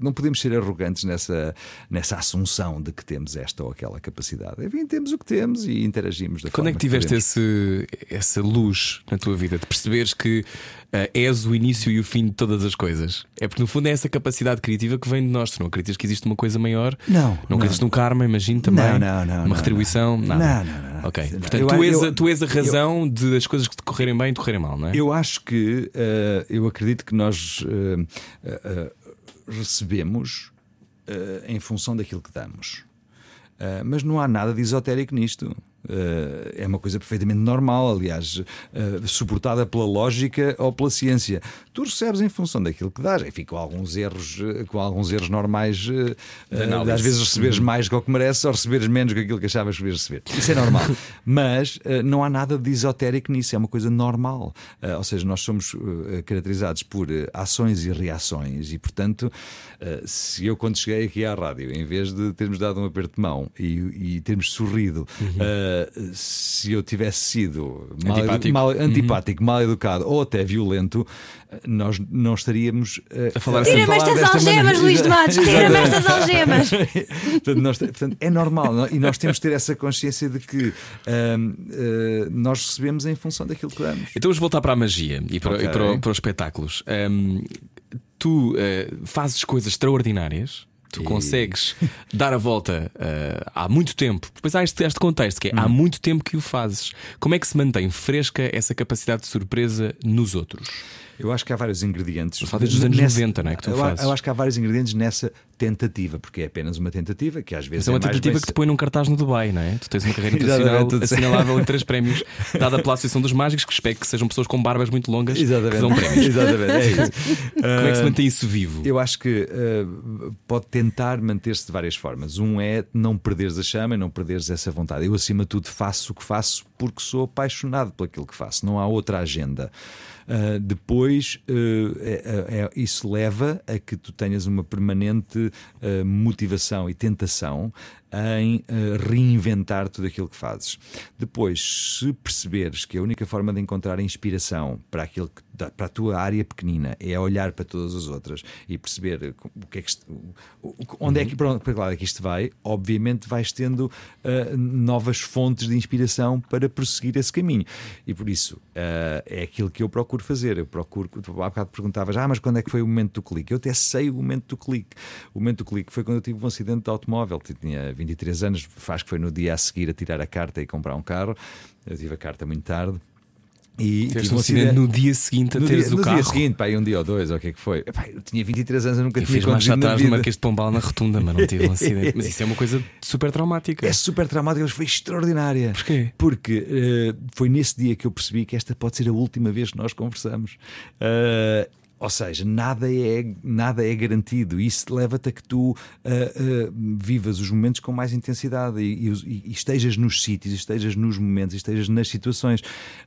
não podemos ser arrogantes nessa, nessa assunção de que temos esta ou aquela capacidade. Enfim, temos o que temos e interagimos da Quando é que tiveste esse, essa luz na tua vida de perceberes que uh, és o início e o fim de todas as coisas? É porque no fundo é essa capacidade criativa que vem de nós. Tu não acreditas que existe uma coisa maior? Não. Não, não. acreditas no karma, imagino também? Não, não, não. Uma retribuição? Não, nada. Não, não, não. Ok. Portanto, tu, és a, tu és a razão eu, de as coisas que te correrem bem e te correrem mal, não é? Eu acho que, uh, eu acredito que nós. Uh, recebemos uh, em função daquilo que damos. Uh, mas não há nada de esotérico nisto. Uh, é uma coisa perfeitamente normal, aliás, uh, suportada pela lógica ou pela ciência. Tu recebes em função daquilo que dás, enfim, com alguns erros, uh, com alguns erros normais, às vezes receberes uhum. mais do que o que mereces ou receberes menos do que aquilo que achavas que devias receber. Isso é normal. Mas não há nada de esotérico nisso, é uma coisa normal. ou seja, nós somos caracterizados por ações e reações, e portanto, se eu quando cheguei aqui à rádio, em vez de termos dado um aperto de mão e, e termos sorrido. Uhum se eu tivesse sido mal, antipático, mal, uhum. antipático, uhum. mal educado ou até violento, nós não estaríamos uh, a falar Tira-me estas algemas, Luís de Matos, tira-me estas algemas. portanto, nós, portanto, é normal é? e nós temos de ter essa consciência de que uh, uh, nós recebemos em função daquilo que damos. Então vamos voltar para a magia e para, okay. e para, para os espetáculos. Um, tu fazes coisas extraordinárias Tu consegues dar a volta uh, há muito tempo. Depois há este, este contexto que é hum. há muito tempo que o fazes. Como é que se mantém fresca essa capacidade de surpresa nos outros? Eu acho que há vários ingredientes. Fala desde os anos 90, não é? Que tu eu, fazes. eu acho que há vários ingredientes nessa tentativa, porque é apenas uma tentativa que às vezes Mas é uma mais tentativa bem que te põe num cartaz no Dubai, não é? Tu tens uma carreira Exatamente, internacional assinalável em três prémios, dada pela Associação dos Mágicos, que espero que sejam pessoas com barbas muito longas que dão prémios. Exatamente, é isso. Como é que se Ah, mantém isso vivo? Eu acho que uh, pode tentar manter-se de várias formas. Um é não perderes a chama e não perderes essa vontade. Eu, acima de tudo, faço o que faço porque sou apaixonado por aquilo que faço. Não há outra agenda. Uh, depois, uh, é- é- isso leva a que tu tenhas uma permanente uh, motivação e tentação em uh, reinventar tudo aquilo que fazes. Depois, se perceberes que a única forma de encontrar inspiração para aquilo que para a tua área pequenina é olhar para todas as outras e perceber o que é que onde é que para onde- para lado é que isto vai, obviamente vais tendo uh, novas fontes de inspiração para prosseguir esse caminho. E por isso uh, é aquilo que eu procuro fazer. Eu procuro, há bocado perguntavas, ah, mas quando é que foi o momento do clique? Eu até sei o momento do clique. O momento do clique foi quando eu tive um acidente de automóvel. Tinha 23 anos, faz que foi no dia a seguir a tirar a carta e comprar um carro. Eu tive a carta muito tarde. E tive um acidente no dia seguinte a no teres dia, o no carro. dia seguinte, pá, um dia ou dois, ou o que é que foi? Epá, eu tinha 23 anos, eu nunca E tinha marcha conduzido na atrás no. Marquês de Pombal na rotunda, mas não tive um acidente. Mas isso é uma coisa super traumática. É super traumática, mas foi extraordinária. Porquê? Porque eh, foi nesse dia que eu percebi que esta pode ser a última vez que nós conversamos. Eh, ou seja, nada é, nada é garantido. Isso leva-te a que tu eh, eh, vivas os momentos com mais intensidade e, e- e estejas nos sítios, estejas nos momentos, estejas nas situações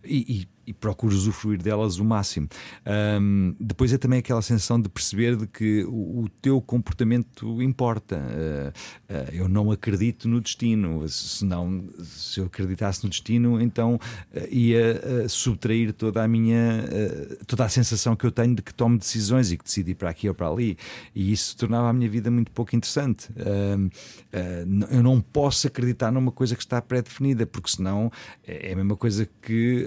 e, e, e procures usufruir delas o máximo. Ahm, depois é também aquela sensação de perceber de que o, o teu comportamento importa. Ah, ah, eu não acredito no destino. Se não, se eu acreditasse no destino, então ah, ia subtrair toda a minha toda a sensação que eu tenho de que tomo decisões e que decido ir para aqui ou para ali. E isso tornava a minha vida muito pouco interessante. Eu não posso acreditar numa coisa que está pré-definida, porque senão é é a mesma coisa que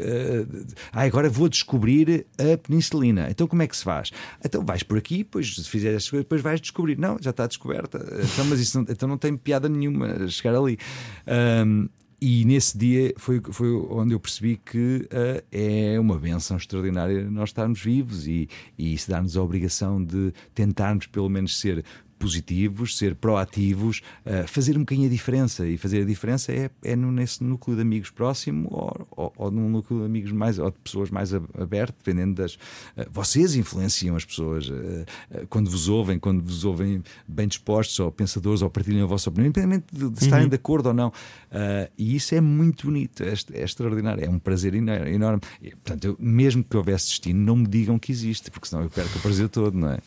ah, agora vou descobrir a penicilina. Então como é que se faz? Então vais por aqui, depois fizeres estas coisas, depois vais descobrir. Não, já está descoberta. Então, mas isso não, então não tem piada nenhuma chegar ali. Ahm, e nesse dia foi, foi onde eu percebi que ah, é uma benção extraordinária nós estarmos vivos e, e isso dá-nos a obrigação de tentarmos pelo menos ser positivos, ser proativos, ah, fazer um bocadinho a diferença. E fazer a diferença é, é no- nesse núcleo de amigos próximo ou, ou, ou num núcleo de amigos mais ou de pessoas mais ab- aberto, dependendo das. ah, vocês influenciam as pessoas ah, quando vos ouvem, quando vos ouvem bem dispostos ou pensadores ou partilham a vossa opinião, independente de, de estarem de acordo ou não. E isso é muito bonito, é, é extraordinário, é um prazer eno- enorme. E, portanto, eu, mesmo que houvesse destino, não me digam que existe, porque senão eu perco o prazer todo, não é?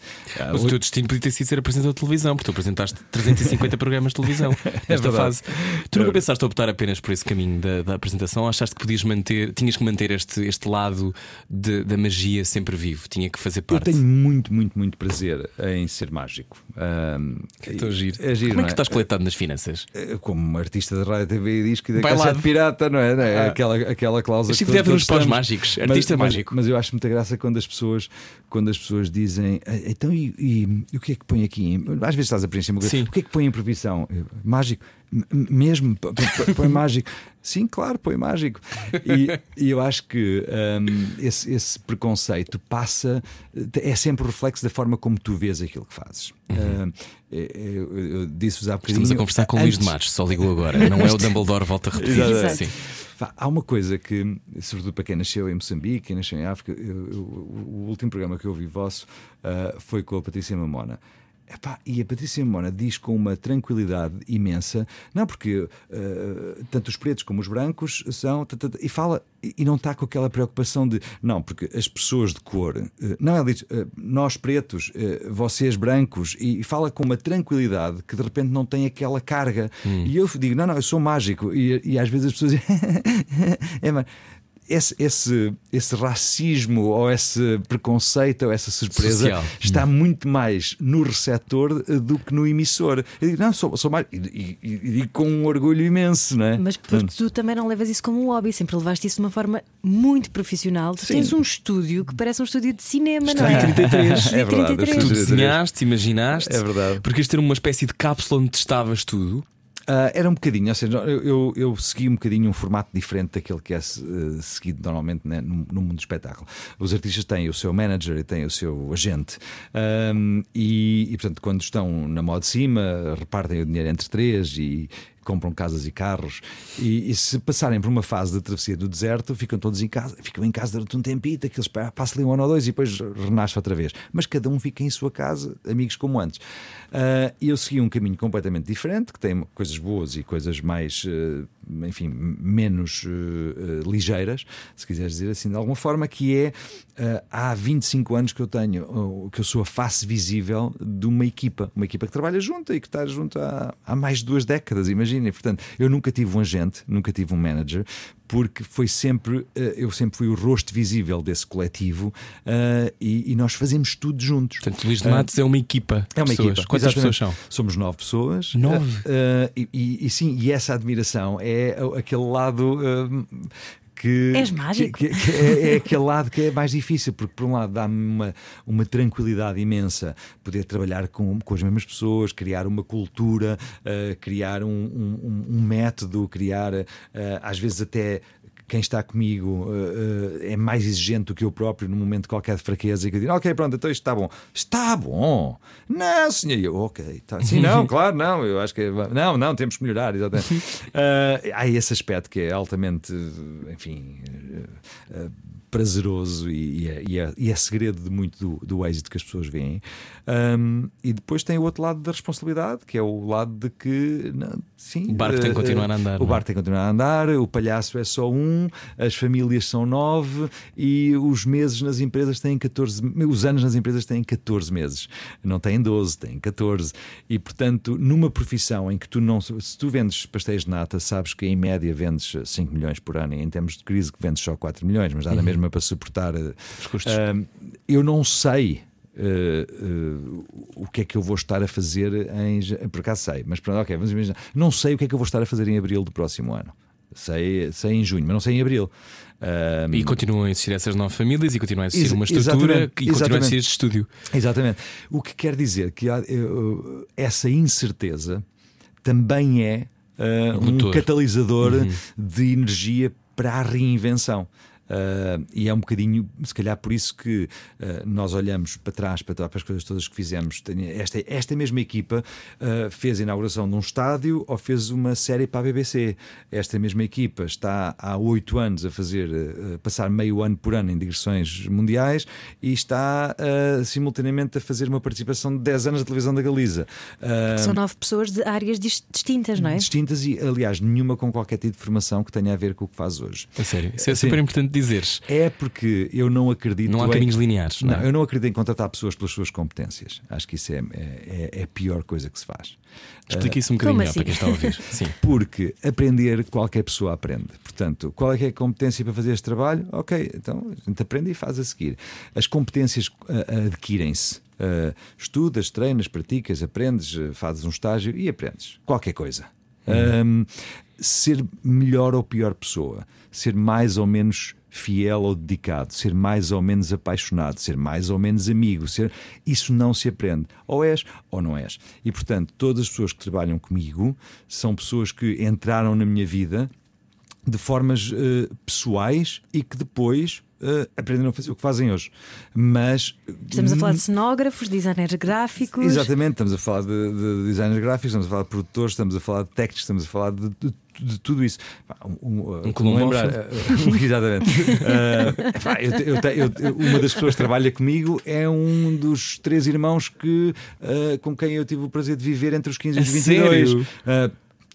Mas o teu destino podia ter sido ser apresentador de televisão, porque tu apresentaste 350 programas de televisão nesta verdade. fase. Tu nunca pensaste optar apenas por esse caminho da, da apresentação? Achaste que podias manter, tinhas que manter este, este lado de- da magia sempre vivo? Tinha que fazer Eu parte. tenho muito, muito, muito prazer em ser mágico. É tão giro. É giro, Como é que estás coletado nas finanças? Eh, Como artista de rádio, TV e disco e da Bailado. cassete pirata, não é? Não é? Ah. Aquela, aquela cláusula Isto que deve nos pós mágicos. Artista mas, mágico. Mas, mas eu acho muita graça quando as pessoas, quando as pessoas dizem "Ah, então e, e- e o que é que põe aqui? Às vezes estás a preencher uma coisa. Sim. O que é que põe em previsão? Eu, Mágico? Mesmo? Põe mágico? Sim, claro, põe mágico. E, e eu acho que hum, esse, esse preconceito passa, é sempre o reflexo da forma como tu vês aquilo que fazes. Hum, eu, eu- eu disse-vos há bocadinho. Uhum. Estamos a conversar com o Luís de Matos, só ligou agora. Não é o Dumbledore, volta a repetir. Exato. Sim. Há uma coisa que, sobretudo para quem nasceu em Moçambique, quem nasceu em África, eu- eu- o último programa que eu ouvi vosso ah, foi com a Patrícia Mamona. Epá, e a Patrícia Mamona diz com uma tranquilidade imensa, não porque ah, tanto os pretos como os brancos são. E fala, e e não está com aquela preocupação de não, porque as pessoas de cor, eh, não, ela diz eh, nós pretos, vocês brancos, e fala com uma tranquilidade que de repente não tem aquela carga. E eu digo, não, não, eu sou mágico, e, e às vezes as pessoas dizem, é, mas esse, esse, esse racismo ou esse preconceito ou essa surpresa Social. está muito mais no receptor eh, do que no emissor. Eu digo, não, sou, sou mais. E, e- e digo com um orgulho imenso, não é? Mas porque tu também não levas isso como um hobby, sempre levaste isso de uma forma muito profissional. Tu Sim. tens um estúdio que parece um estúdio de cinema, Está não em é? 33. Estúdio É verdade, 33. Tu desenhaste, imaginaste. É verdade. Porque isto ter uma espécie de cápsula onde testavas tudo. Uh, era um bocadinho, ou seja, eu, eu, eu, segui um bocadinho um formato diferente daquele que é uh, seguido normalmente né, no, no, mundo do espetáculo. Os artistas têm o seu manager e têm o seu agente, um, e, e, portanto, quando estão na moda de cima, repartem o dinheiro entre três e compram casas e carros e, e, se passarem por uma fase de travessia do deserto, ficam todos em casa, ficam em casa durante um tempito, aqueles passam ali um ano ou dois e depois renasce outra vez. Mas cada um fica em sua casa, amigos como antes. Uh, eu segui um caminho completamente diferente, que tem coisas boas e coisas mais, uh, enfim, menos uh, ligeiras, se quiseres dizer assim de alguma forma, que é há 25 anos que eu tenho, que eu sou a face visível de uma equipa, uma equipa que trabalha junto e que está junto há, há mais de duas décadas, imaginem. Portanto, eu nunca tive um agente, nunca tive um manager, porque foi sempre, eu sempre fui o rosto visível desse coletivo e, e, nós fazemos tudo juntos. Portanto, Luís de Matos é uma equipa. É uma pessoas. equipa. Quantas pessoas são? Somos nove pessoas. Nove? Uh, e, e, sim, e essa admiração é aquele lado. Que, És mágico. Que, que, que é, é, aquele lado que é mais difícil, porque por um lado dá-me uma, uma tranquilidade imensa poder trabalhar com, com as mesmas pessoas, criar uma cultura, uh, criar um, um, um, método, criar uh, às vezes até quem está comigo uh, uh, é mais exigente do que eu próprio num momento qualquer de fraqueza e que digo, ok, pronto, então isto está bom. Está bom! Não, senhor, eu, ok, tá. sim, não, claro, não, eu acho que é, não, não, temos que melhorar, exatamente. Uh, há esse aspecto que é altamente, enfim prazeroso e, e, é, e, é, e, é, segredo de muito do, do êxito que as pessoas veem. Um, e depois tem o outro lado da responsabilidade, que é o lado de que não, sim, o barco tem que continuar a andar. O é? barco tem que continuar a andar, o palhaço é só um, as famílias são nove e os meses nas empresas têm 14, os anos nas empresas têm 14 meses, não têm 12, têm 14. E portanto, numa profissão em que tu não. Se tu vendes pastéis de nata, sabes que em média vendes 5 milhões por ano, e em termos de crise que vendes só 4 milhões, mas dá na uhum. mesma para suportar eh, os custos. Uh, eu não sei. Uh, uh, o que é que eu vou estar a fazer em. Por acaso sei, mas pronto, ok, vamos imaginar. Não sei o que é que eu vou estar a fazer em abril do próximo ano. Sei, sei em junho, mas não sei em abril. Um, e continuam a existir essas nove famílias e continuam a existir uma estrutura e continua a existir este estúdio. Exatamente. O que quer dizer que há, essa incerteza também é uh, um, um catalisador uhum. de energia para a reinvenção. Uh, e é um bocadinho, se calhar, por isso que uh, nós olhamos para trás, para, para, as coisas todas que fizemos. Esta, esta mesma equipa uh, fez a inauguração de um estádio ou fez uma série para a BBC. Esta mesma equipa está há oito anos a fazer, passar meio ano por ano em digressões mundiais e está simultaneamente a fazer uma participação de 10 anos na televisão da Galiza. São nove pessoas de áreas distintas, não é? Distintas e, aliás, nenhuma com qualquer tipo de formação que tenha a ver com o que faz hoje. É sério, isso é super importante dizeres. É porque eu não acredito. Não há em... caminhos lineares. Não, não, é? eu não acredito em contratar pessoas pelas suas competências. Acho que isso é, é, é a pior coisa que se faz. Explique isso um bocadinho melhor assim? para quem está a ouvir. Sim. Porque aprender, qualquer pessoa aprende. Portanto, qual é, é a competência para fazer este trabalho? Ok, então a gente aprende e faz a seguir. As competências uh, adquirem-se. Uh, estudas, treinas, praticas, aprendes, fazes um estágio e aprendes. Qualquer coisa. Uhum. Um, ser melhor ou pior pessoa, ser mais ou menos fiel ou dedicado, ser mais ou menos apaixonado, ser mais ou menos amigo, ser isso não se aprende. Ou és ou não és. E portanto, todas as pessoas que trabalham comigo são pessoas que entraram na minha vida de formas uh, pessoais e que depois uh, aprenderam a fazer o que fazem hoje. Mas. Estamos a falar de cenógrafos, designers gráficos. Exatamente, estamos a falar de, de designers gráficos, estamos a falar de produtores, estamos a falar de técnicos, estamos a falar de, de de tudo isso. Um, um, um lembrar, exatamente. uh, eu, eu, eu, uma das pessoas que trabalha comigo é um dos três irmãos que, uh, com quem eu tive o prazer de viver entre os 15 e os 22. Uh,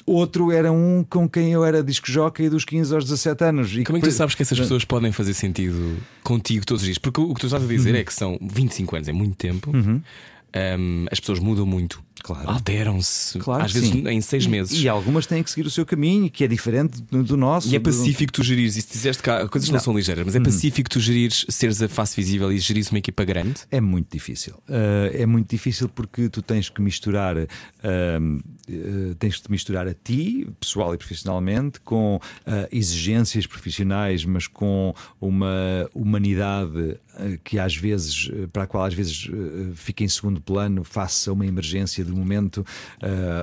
Outro era um com quem eu era disco jockey dos 15 aos 17 anos. E Como é que tu sabes que essas pessoas podem fazer sentido contigo todos os dias? Porque o que tu estás a dizer uhum. é que são 25 anos, é muito tempo. Uhum. Um, as pessoas mudam muito. Claro. Alteram-se, claro às vezes sim. em seis meses. E, e, algumas têm que seguir o seu caminho, que é diferente do, do nosso. E é pacífico do... tu gerires, e se disseste que coisas não. não. são ligeiras, mas é uhum. pacífico tu gerires, seres a face visível e gerires uma equipa grande? É muito difícil. Uh, é muito difícil porque tu tens que misturar, uh, uh, tens que misturar a ti, pessoal e profissionalmente, com exigências profissionais, mas com uma humanidade que às vezes, para a qual às vezes fica em segundo plano face a uma emergência do do momento,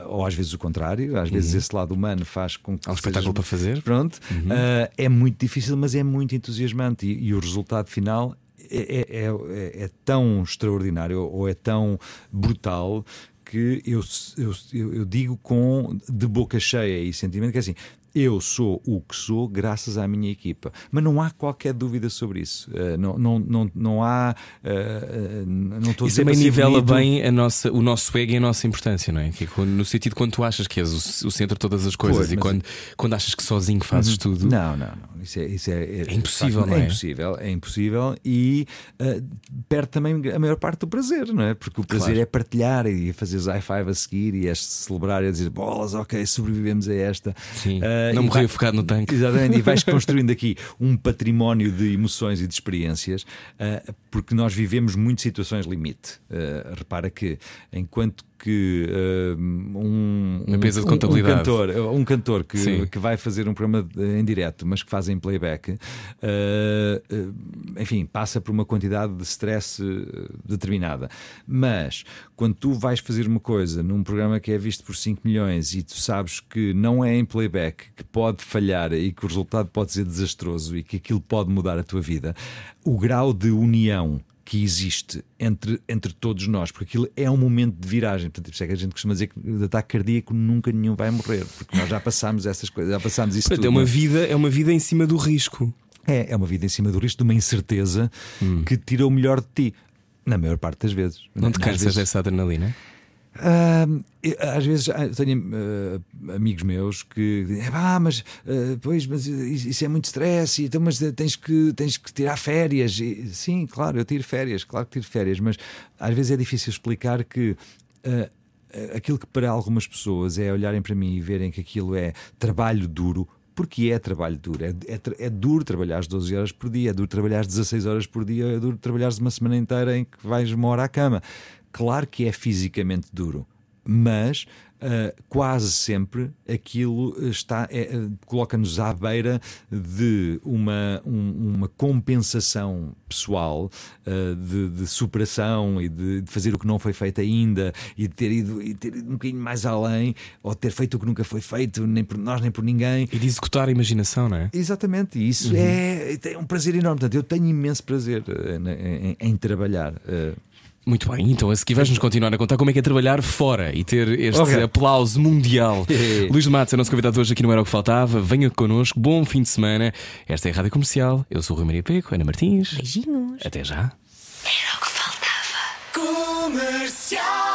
ou às vezes o contrário, às vezes esse lado humano faz com que. Há um espetáculo para fazer. Pronto, uh, é muito difícil, mas é muito entusiasmante e, e o resultado final é, é, é, é tão extraordinário ou é tão brutal que eu, eu, eu, digo com de boca cheia e sentimento que é assim. Eu sou o que sou graças à minha equipa. Mas não há qualquer dúvida sobre isso. Uh, não, não, não, não há. Uh, não estou isso também nivela bem a nossa, o nosso ego e a nossa importância, não é? Que é no sentido quando tu achas que és o, o centro de todas as coisas pois, e quando, quando achas que sozinho fazes uhum. tudo. Não, não, não. Isso é, isso é, é, é impossível, não é? É impossível, é impossível e uh, perde também a maior parte do prazer, não é? Porque o prazer claro. é partilhar e fazer high five a seguir e é celebrar e dizer bolas, ok, sobrevivemos a esta. Sim. Uh, não morri afogado no tanque. Exatamente, e vais construindo aqui um património de emoções e de experiências, uh, porque nós vivemos muito situações limite. Uh, repara que enquanto que uh, um, um, de contabilidade. um cantor, um cantor que, que vai fazer um programa em direto, mas que faz em playback, uh, uh, enfim, passa por uma quantidade de stress determinada. Mas quando tu vais fazer uma coisa num programa que é visto por 5 milhões e tu sabes que não é em playback, que pode falhar e que o resultado pode ser desastroso e que aquilo pode mudar a tua vida, o grau de união que existe entre, entre todos nós, porque aquilo é um momento de viragem. Portanto, isso é que a gente costuma dizer que de ataque cardíaco nunca nenhum vai morrer, porque nós já passámos essas coisas, já passámos isso Portanto, tudo. É uma, vida, é uma vida em cima do risco. É, é uma vida em cima do risco, de uma incerteza hum. que tira o melhor de ti, na maior parte das vezes. Não te cansas vezes... dessa adrenalina? Uh, às vezes ah, tenho uh, amigos meus que dizem, ah, mas uh, pois, mas isso é muito stress, então, mas tens que, tens que tirar férias. E, sim, claro, eu tiro férias, claro que tiro férias, mas às vezes é difícil explicar que aquilo que para algumas pessoas é olharem para mim e verem que aquilo é trabalho duro. Porque é trabalho duro, é, é, é duro trabalhar as 12 horas por dia, é duro trabalhar as 16 horas por dia, é duro trabalhar uma semana inteira em que vais uma hora à cama. Claro que é fisicamente duro, mas Uh, quase sempre aquilo está é, coloca-nos à beira de uma, um, uma compensação pessoal uh, de, de, superação e de, de, fazer o que não foi feito ainda e de ter ido, e ter ido um bocadinho mais além ou ter feito o que nunca foi feito, nem por nós nem por ninguém. E de executar a imaginação, não é? Exatamente, e isso uhum. é, é um prazer enorme. Portanto, eu tenho imenso prazer uh, em, em, em, trabalhar. Muito bem, então a seguir vais-nos continuar a contar como é que é trabalhar fora e ter este okay. aplauso mundial. Luís de Matos é nosso convidado hoje aqui no Era o que Faltava. Venha connosco, bom fim de semana. Esta é a Rádio Comercial. Eu sou o Rui Maria Peco, Ana Martins. Beijinhos. Até já. Era o que faltava. Comercial.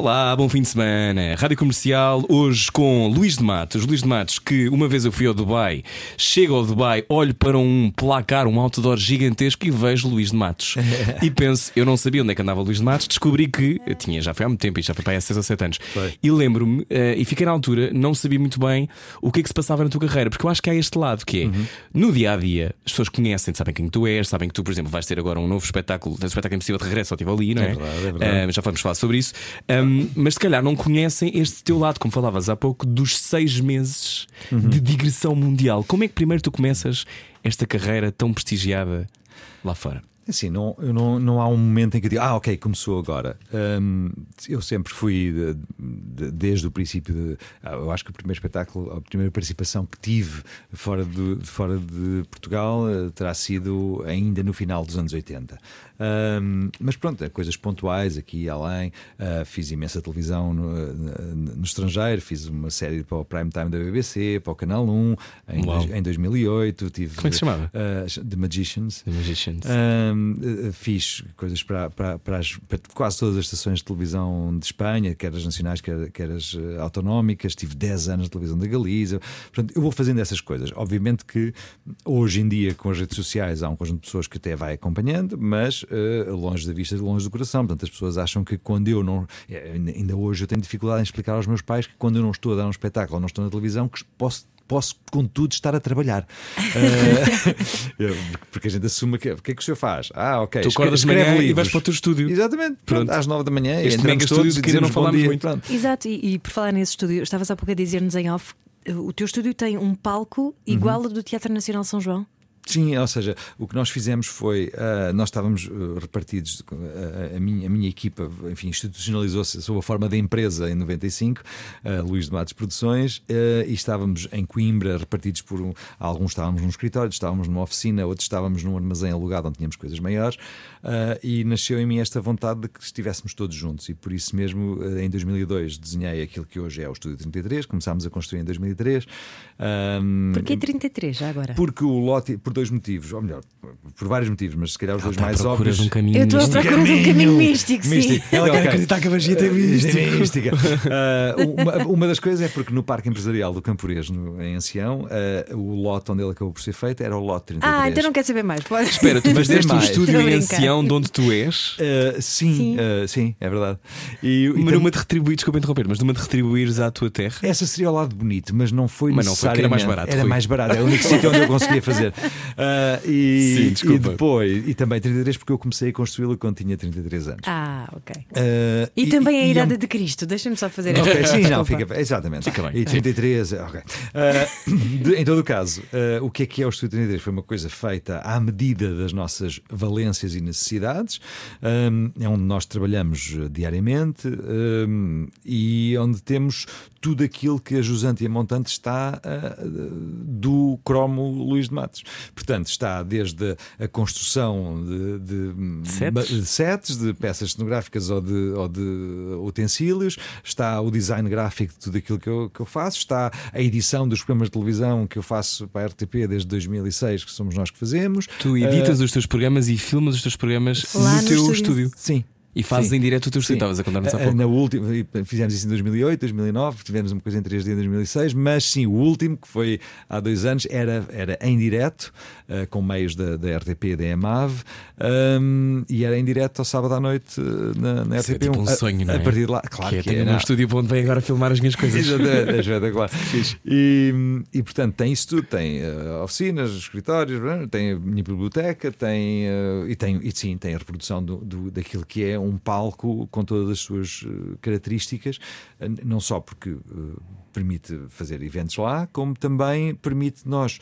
Olá, bom fim de semana. Rádio Comercial, hoje com Luís de Matos. Luís de Matos, que uma vez eu fui ao Dubai, chego ao Dubai, olho para um placar, um outdoor gigantesco e vejo Luís de Matos. e penso, eu não sabia onde é que andava Luís de Matos, descobri que tinha, já foi há muito tempo, já foi para aí há 6 ou 7 anos. Foi. E lembro-me, uh, e fiquei na altura, não sabia muito bem o que é que se passava na tua carreira, porque eu acho que há este lado que é, uhum. no dia a dia, as pessoas conhecem, sabem quem tu és, sabem que tu, por exemplo, vais ter agora um novo espetáculo, tens um espetáculo impossível de regresso ao Tivoli, não é? É verdade, é verdade. Uh, já vamos falar sobre isso. Um, mas se calhar não conhecem este teu lado, como falavas há pouco, dos seis meses uhum. de digressão mundial. Como é que primeiro tu começas esta carreira tão prestigiada lá fora? Assim, não, não, não há um momento em que eu digo, ah, ok, começou agora. Um, eu sempre fui, de, de, desde o princípio, de, ah, eu acho que o primeiro espetáculo, a primeira participação que tive fora de, fora de Portugal uh, terá sido ainda no final dos anos 80. Um, mas pronto, é coisas pontuais aqui e além. Uh, fiz imensa televisão no, no, no, estrangeiro, fiz uma série para o Prime Time da BBC, para o Canal 1, em, em 2008. Tive, Como é que se chamava? Uh, The Magicians. The Magicians. Um, fiz coisas para, para, para, as, para, quase todas as estações de televisão de Espanha, quer as nacionais, quer, quer as autonómicas. Tive 10 anos de televisão da Galiza. Portanto, eu vou fazendo essas coisas. Obviamente que hoje em dia, com as redes sociais, há um conjunto de pessoas que até vai acompanhando, mas uh, longe da vista e longe do coração. Portanto, as pessoas acham que quando eu não. Eh, ainda hoje eu tenho dificuldade em explicar aos meus pais que quando eu não estou a dar um espetáculo ou não estou na televisão, que posso posso, contudo, estar a trabalhar. uh, porque a gente assume que. O que é que o senhor faz? Ah, ok. Tu acordas de manhã livros. e vais para o teu estúdio. Exatamente. Pronto, pronto às nove da manhã. Este mega estúdio de que não falámos muito. Pronto. Exato, e, e, por falar nesse estúdio, estavas há pouco a dizer-nos em off: o teu estúdio tem um palco igual uhum. ao do Teatro Nacional São João? Sim, ou seja, o que nós fizemos foi, uh, nós estávamos uh, repartidos, uh, a, minha, a minha equipa, enfim, institucionalizou-se sob a forma da empresa em 95, Luís de Matos Produções, e estávamos em Coimbra repartidos por, um, alguns estávamos num escritório, estávamos numa oficina, outros estávamos num armazém alugado onde tínhamos coisas maiores, e nasceu em mim esta vontade de que estivéssemos todos juntos, e por isso mesmo, em 2002, desenhei aquilo que hoje é o Estúdio 33, começámos a construir em 2003. Porquê 33 já agora? Porque o lote, por dois motivos, ou melhor, por vários motivos, mas se calhar os dois Está à mais óbvios. um caminho Eu estou à místico. procura de um caminho místico, sim. Místico. Ela quer acreditar que a magia tem É místico. mística. Ah, uma, uma das coisas é porque no Parque Empresarial do Camporês, no, em Ancião, ah, o lote onde ele acabou por ser feito era o lote 33. Ah, então não quer saber mais. Pode. Espera, tu fizeste um estúdio em ancião de onde tu és. Ah, sim, Sim. sim, é verdade. E, e Mas numa de retribuir, desculpa interromper, mas numa de retribuires à tua terra. Essa seria o lado bonito, mas não foi Mas não foi era mais barato, Era Rui. mais barato, era o único sítio onde eu conseguia fazer. Ah, e, Sim, desculpa. e depois, e também 33, porque eu comecei a construí-lo quando tinha 33 anos. Ah, ok. Ah, E, também a e é idade um- de Cristo. Deixa-me só fazer Ok, esta sim, não, fica, exatamente. Fica bem. E 33, ok. Ah, de- em todo o caso, o que é que é o Estúdio 33? Foi uma coisa feita à medida das nossas valências e necessidades, Ahm, é onde nós trabalhamos diariamente ahm, e onde temos tudo aquilo que a Jusante e a Montante está do cromo Luís de Matos. Portanto, está desde a construção de, de, Sets? de sets, de peças cenográficas ou de, ou de utensílios, está o design gráfico de tudo aquilo que eu, que eu faço, está a edição dos programas de televisão que eu faço para a RTP desde 2006, que somos nós que fazemos. Tu editas os teus programas e filmas os teus programas Lá no no teu estúdio. estúdio. Sim. E fazes em direto o teu. Estavas a contar-nos há Ah, pouco. Na última, fizemos isso em 2008, 2009, tivemos uma coisa em 3D em 2006, mas sim, o último, que foi há dois anos, era, era em direto, ah, com meios da, da RTP e da EMAV, ahm, e era em direto ao sábado à noite ah, na, na Isso é RTP. tipo um a- sonho, não é? A partir de lá, claro que é, que, tenho é, um estúdio onde vem agora filmar as minhas coisas. Exatamente, é espetacular. E, e portanto tem isso tudo: tem eh, oficinas, escritórios, tem a minha biblioteca, tem, eh, e, tem e sim, tem a reprodução do, do- daquilo que é um palco com todas as suas eh, características, eh, não só porque eh, permite fazer eventos lá, como também permite nós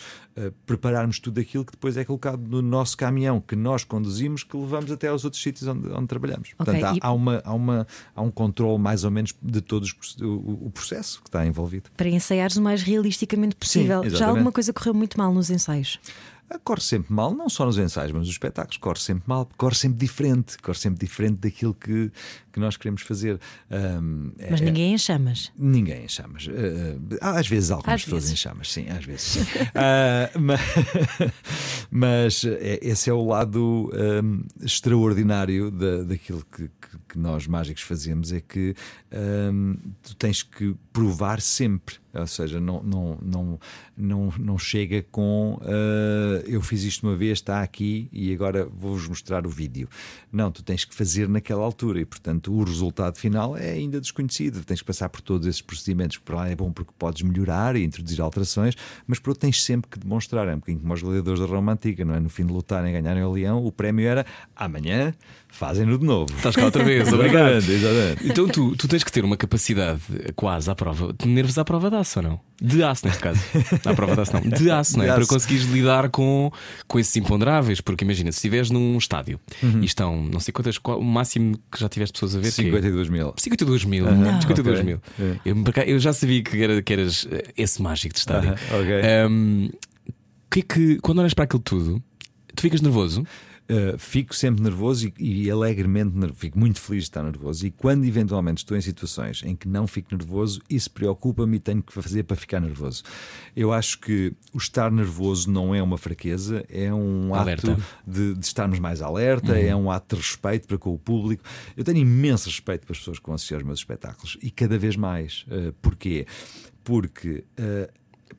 prepararmos tudo aquilo que depois é colocado no nosso caminhão, que nós conduzimos, que levamos até aos outros sítios onde, onde trabalhamos. Ok, Portanto, há, e- há uma, há, uma, há um controle mais ou menos de todo o, o processo que está envolvido. Para ensaiares o mais realisticamente possível. Já exatamente. alguma coisa correu muito mal nos ensaios? Corre sempre mal, não só nos ensaios, mas nos espetáculos, corre sempre mal, corre sempre diferente, corre sempre diferente daquilo que, que nós queremos fazer. É- Mas ninguém em chamas. Ninguém em chamas. Ah, às vezes algumas Às pessoas vezes. em chamas, sim, às vezes. sim. Ah, mas mas, é- esse é o lado ahm, extraordinário da, daquilo que, que- que nós mágicos fazemos: é que ahm, tu tens que provar sempre. Ou seja, não, não, não, não, não chega com ah, eu fiz isto uma vez, está aqui e agora vou-vos mostrar o vídeo. Não, tu tens que fazer naquela altura e, portanto, o resultado final é ainda desconhecido. Tens que passar por todos esses procedimentos. Por lá é bom porque podes melhorar e introduzir alterações, mas por outro tens sempre que demonstrar. É um bocadinho como os gladiadores da Roma Antiga, não é? No fim de lutarem e ganharem o leão, o prémio era amanhã fazem-no de novo. Estás cá outra vez, obrigado. Exatamente. Então tu, tu tens que ter uma capacidade quase à prova, de nervos à prova de aço ou não? De aço, neste caso. À prova de aço, não. De aço, não é? De Para conseguires lidar com, com esses imponderáveis, porque imagina, se estiveres num estádio Uhum. e estão, não sei quantas, qual- o máximo que já tiveste pessoas a ver, que é 52 mil. 52 mil. Aham, 52 ok. mil. É. Eu, eu já sabia que, era, que eras eh, esse mágico de estádio. Aham, ok. Ahm, o que é que, quando olhas para aquilo tudo, tu ficas nervoso? Uh, fico sempre nervoso e, e alegremente nervoso. Fico muito feliz de estar nervoso. E quando eventualmente estou em situações em que não fico nervoso, isso preocupa-me e tenho que fazer para ficar nervoso. Eu acho que o estar nervoso não é uma fraqueza, é um Alerta. ato de, de estarmos mais alerta, é um ato de respeito para com o público. Eu tenho imenso respeito para as pessoas que vão assistir aos meus espetáculos e cada vez mais. Uh, porquê? Porque uh,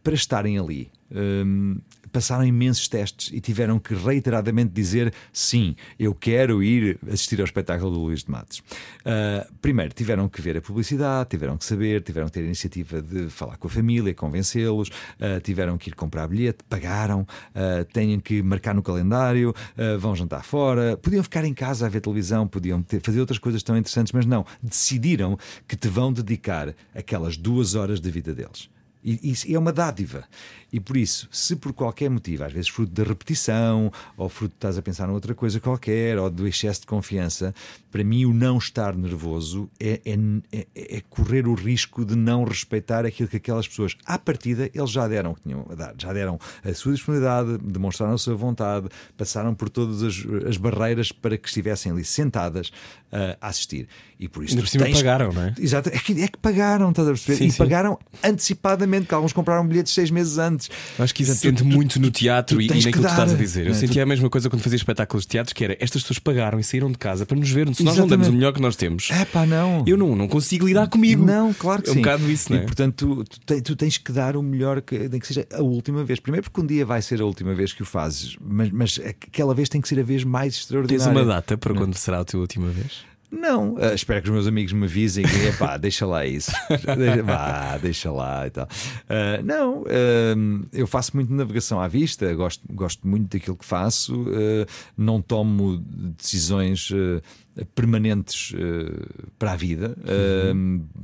para estarem ali. hum, passaram imensos testes e tiveram que reiteradamente dizer sim, eu quero ir assistir ao espetáculo do Luís de Matos. Ah, primeiro, tiveram que ver a publicidade, tiveram que saber, tiveram que ter a iniciativa de falar com a família, convencê-los, ah, tiveram que ir comprar bilhete, pagaram, ah, têm que marcar no calendário, ah, vão jantar fora, podiam ficar em casa a ver televisão, podiam ter- fazer outras coisas tão interessantes, mas não, decidiram que te vão dedicar aquelas duas horas da vida deles E isso é uma dádiva. E por isso, se por qualquer motivo, às vezes fruto da repetição, ou fruto de estás a pensar noutra coisa qualquer, ou do excesso de confiança, para mim o não estar nervoso é, é, é, é correr o risco de não respeitar aquilo que aquelas pessoas, à partida, eles já deram que tinham a dar, já deram a sua disponibilidade, demonstraram a sua vontade, passaram por todas as, as barreiras para que estivessem ali sentadas uh, a assistir. E por isso Ainda por cima tens... pagaram, não é? Exato, é que, é que pagaram, estás a perceber? Sim, e sim. pagaram antecipadamente, que alguns compraram bilhetes seis meses antes. Acho que isso se Portanto, sente muito no teatro e, e tens naquilo que tu estás a dizer. Eu não é? sentia a mesma coisa quando fazia espetáculos de teatro, que era estas pessoas pagaram e saíram de casa para nos ver. Se nós não damos o melhor que nós temos, É pá, não. eu não, não consigo lidar comigo. Não, claro que é sim. um bocado isso, não é? E portanto, tu, tu te- tu tens que dar o melhor, que, que seja a última vez. Primeiro, porque um dia vai ser a última vez que o fazes, mas, mas aquela vez tem que ser a vez mais Tens extraordinária. uma data para quando será a tua última vez? Não, ah, espero que os meus amigos me avisem que epá, deixa lá isso. deixa, vá, deixa lá e tal. Ah, não, ah, eu faço muito navegação à vista, gosto, gosto muito daquilo que faço, não tomo decisões permanentes ah, para a vida. Ah,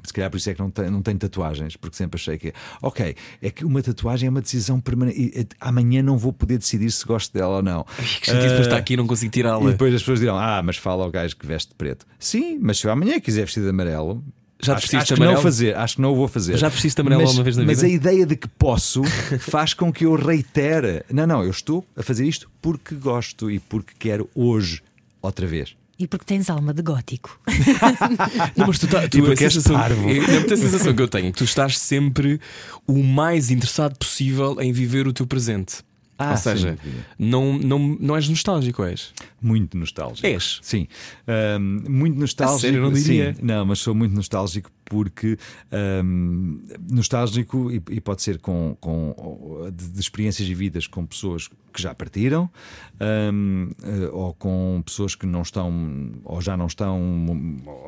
se calhar por isso é que não tenho, não tenho tatuagens, porque sempre achei que, ok, é que uma tatuagem é uma decisão permanente. e, eh, Amanhã não vou poder decidir se gosto dela ou não. Que chatice, depois está aqui e não consigo E tirá-la. depois as pessoas dirão: Ah, mas fala ao gajo que veste de preto. Sim, mas se eu amanhã quiser vestir de amarelo. Já acho, acho que não fazer, acho que não o vou fazer. Já de amarelo mas, alguma vez na mas vida? a ideia de que posso faz com que eu reitere. Não, não, eu estou a fazer isto porque gosto e porque quero hoje outra vez. E porque tens alma de gótico. Não, mas tu, tá, tu E a porque és sensação, parvo. é, a sensação que eu tenho é que tu estás sempre o mais interessado possível em viver o teu presente. Ah, Ou seja, não, não, não és nostálgico, és? Muito nostálgico. És? Sim. Ahm, muito nostálgico. A sério, não diria. Sim. Não, mas sou muito nostálgico porque ahm, nostálgico e, e pode ser com, com de, de experiências vividas com pessoas que já partiram ahm, eh, ou com pessoas que não estão ou já não estão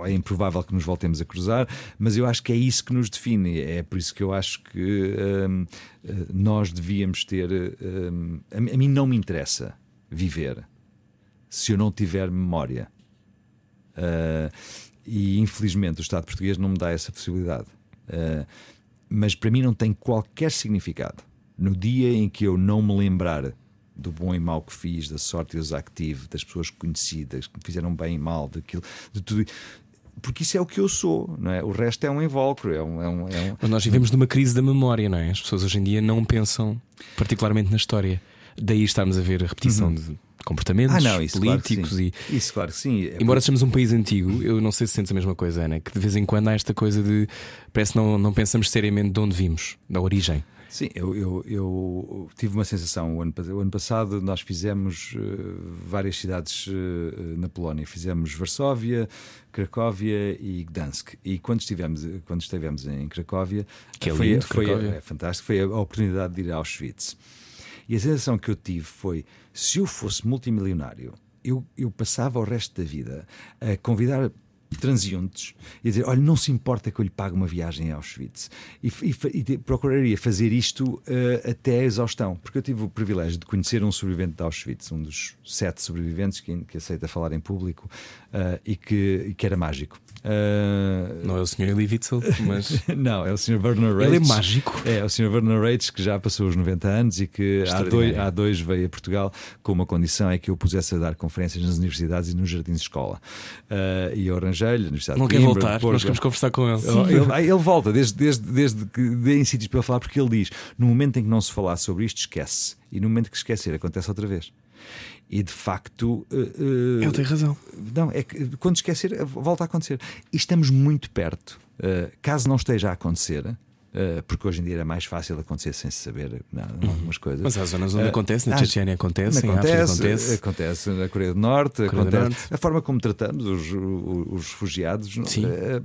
é improvável que nos voltemos a cruzar mas eu acho que é isso que nos define é por isso que eu acho que ahm, eh, nós devíamos ter ahm, a, a mim não me interessa viver se eu não tiver memória. Uh, e infelizmente o Estado português não me dá essa possibilidade. Uh, mas para mim não tem qualquer significado. No dia em que eu não me lembrar do bom e mau que fiz, da sorte e azar que tive, das pessoas conhecidas que me fizeram bem e mal, daquilo, de tudo. Porque isso é o que eu sou, não é? O resto é um invólucro, é um. É um, é um- Mas nós vivemos numa crise da memória, não é? As pessoas hoje em dia não pensam particularmente na história. Daí estarmos a ver a repetição de comportamentos. Ah, não, isso claro políticos sim. e. Isso, claro que sim. É Embora sejamos um país antigo, eu não sei se sentes a mesma coisa, Ana, que de vez em quando há esta coisa de parece que não, não pensamos seriamente de onde vimos, da origem. Sim, eu, eu, eu tive uma sensação. O ano, o ano passado nós fizemos eh, várias cidades eh, na Polónia. Fizemos Varsóvia, Cracóvia e Gdansk. E quando estivemos, quando estivemos em Cracóvia, Que é foi, lindo, foi Cracóvia. é fantástico, foi a oportunidade de ir a Auschwitz. E a sensação que eu tive foi: se eu fosse multimilionário, eu, eu passava o resto da vida a convidar transeuntes e dizer: olha, não se importa que eu lhe pague uma viagem a Auschwitz. E, e e procuraria fazer isto eh, até a exaustão, porque eu tive o privilégio de conhecer um sobrevivente de Auschwitz, um dos sete sobreviventes que, que aceita falar em público eh, e, que, e que era mágico. Eh, Não é o Sr. Elie Witzel, mas não, é o Sr. Werner Reitz. ele é mágico. É, o Sr. Werner Reitz, que já passou os 90 anos e que há dois, há dois veio a Portugal com uma condição: é que eu pusesse a dar conferências nas universidades e nos jardins de escola. Ah, e eu arranjei-lhe, Universidade Não quer voltar, Porto. nós queremos conversar com ele. Ele, ele- ele volta desde, desde, desde que deem sítios para ele falar, porque ele diz: no momento em que não se falar sobre isto, esquece. E no momento que esquecer, acontece outra vez. E de facto. eh, eh, Ele tem razão. não, é que quando esquecer, volta a acontecer. E estamos muito perto. Uh, caso não esteja a acontecer, uh, porque hoje em dia é mais fácil acontecer sem se saber não, algumas coisas. Mas há zonas onde Eh, acontece, na ah, Chechênia acontece, acontece, acontece. acontece na Coreia do Norte, Coreia do acontece. Norte. A forma como tratamos os, os- os refugiados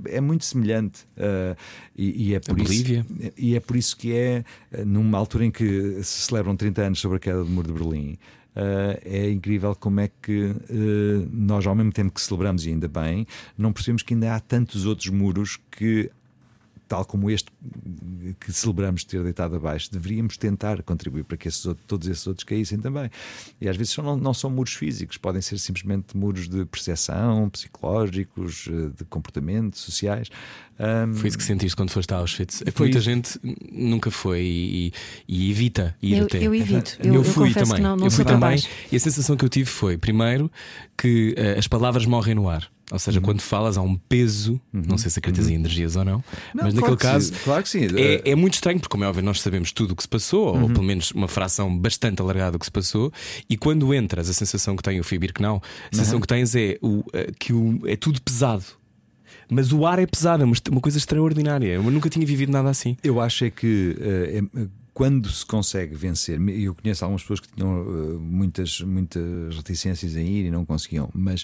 é, é muito semelhante. Uh, e, e é por isso, Bolívia. e é por isso que é, uh, numa altura em que se celebram 30 anos sobre a queda do muro de Berlim. Uh, é incrível como é que uh, nós, ao mesmo tempo que celebramos, e ainda bem, não percebemos que ainda há tantos outros muros que tal como este que celebramos ter deitado abaixo, deveríamos tentar contribuir para que esses outros, todos esses outros caíssem também. E às vezes não, não são muros físicos, podem ser simplesmente muros de percepção, psicológicos, eh, de comportamento, sociais. Um, foi isso que sentiste quando foste a Auschwitz? É que muita isso. gente nunca foi e, e evita ir eu, até. Eu evito. Eu, eu fui também. Não, não eu fui também. E a sensação que eu tive foi, primeiro, que uh, as palavras morrem no ar. Ou seja, uhum. quando falas há um peso, uhum. não sei se acreditas uhum. em energias ou não, não mas naquele caso claro que sim. É, é, muito estranho, porque, como é óbvio, nós sabemos tudo o que se passou, ou uhum. pelo menos uma fração bastante alargada do que se passou, e quando entras, a sensação que tem o Fibir que não, a sensação uhum. que tens é o, eh, que o, é tudo pesado. Mas o ar é pesado, é uma coisa extraordinária. Eu nunca tinha vivido nada assim. Eu acho é que uh, é, quando se consegue vencer, eu conheço algumas pessoas que tinham uh, muitas, muitas reticências em ir e não conseguiam, mas uh,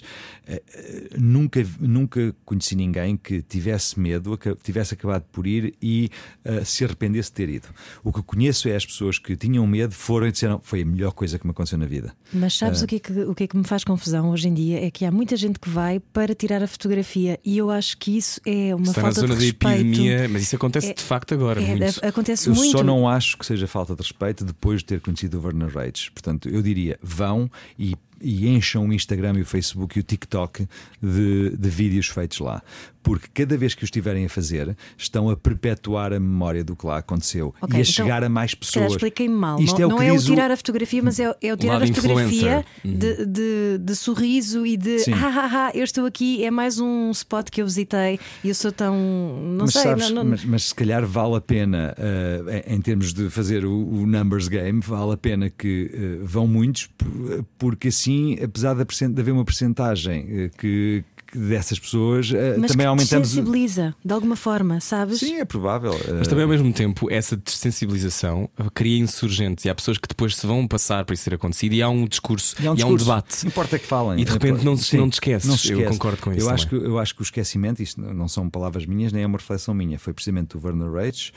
nunca, nunca conheci ninguém que tivesse medo, tivesse acabado por ir e uh, se arrependesse de ter ido. O que conheço é as pessoas que tinham medo, foram e disseram foi a melhor coisa que me aconteceu na vida. Mas sabes o, que é que, o que é que me faz confusão hoje em dia? É que há muita gente que vai para tirar a fotografia e eu acho que isso é uma Está falta na zona de respeito. da epidemia, mas isso acontece é, de facto agora. É, muito. Acontece eu muito. só não acho que seja falta de respeito depois de ter conhecido o Werner Reitz. Portanto, eu diria, vão e e encham o Instagram e o Facebook e o TikTok de, de vídeos feitos lá. Porque cada vez que o estiverem a fazer, estão a perpetuar a memória do que lá aconteceu okay, e a então, chegar a mais pessoas. Expliquei-me mal. Isto não é, o, não é o tirar a fotografia, mas é, é o tirar a fotografia uhum. de, de, de, sorriso e de ah, ah, ah, eu estou aqui, é mais um spot que eu visitei e eu sou tão. Não mas sei. Sabes, não, não... Mas, mas, se calhar vale a pena, uh, em termos de fazer o, o, numbers game, vale a pena que uh, vão muitos, porque assim, apesar de, de haver uma percentagem uh, que, dessas pessoas, eh, Mas também que aumentamos. sensibiliza de alguma forma, sabes? Sim, é provável. Mas também ao mesmo tempo, essa desensibilização cria insurgentes e há pessoas que depois se vão passar para isso ter acontecido e há um discurso e há um, discurso. Há um debate. Importa que falem. E de repente não, Sim, não, te esqueces. não se esquece. Eu concordo com isso. Eu acho, que, eu acho que o esquecimento, isto não são palavras minhas, nem é uma reflexão minha, foi precisamente o Werner Reich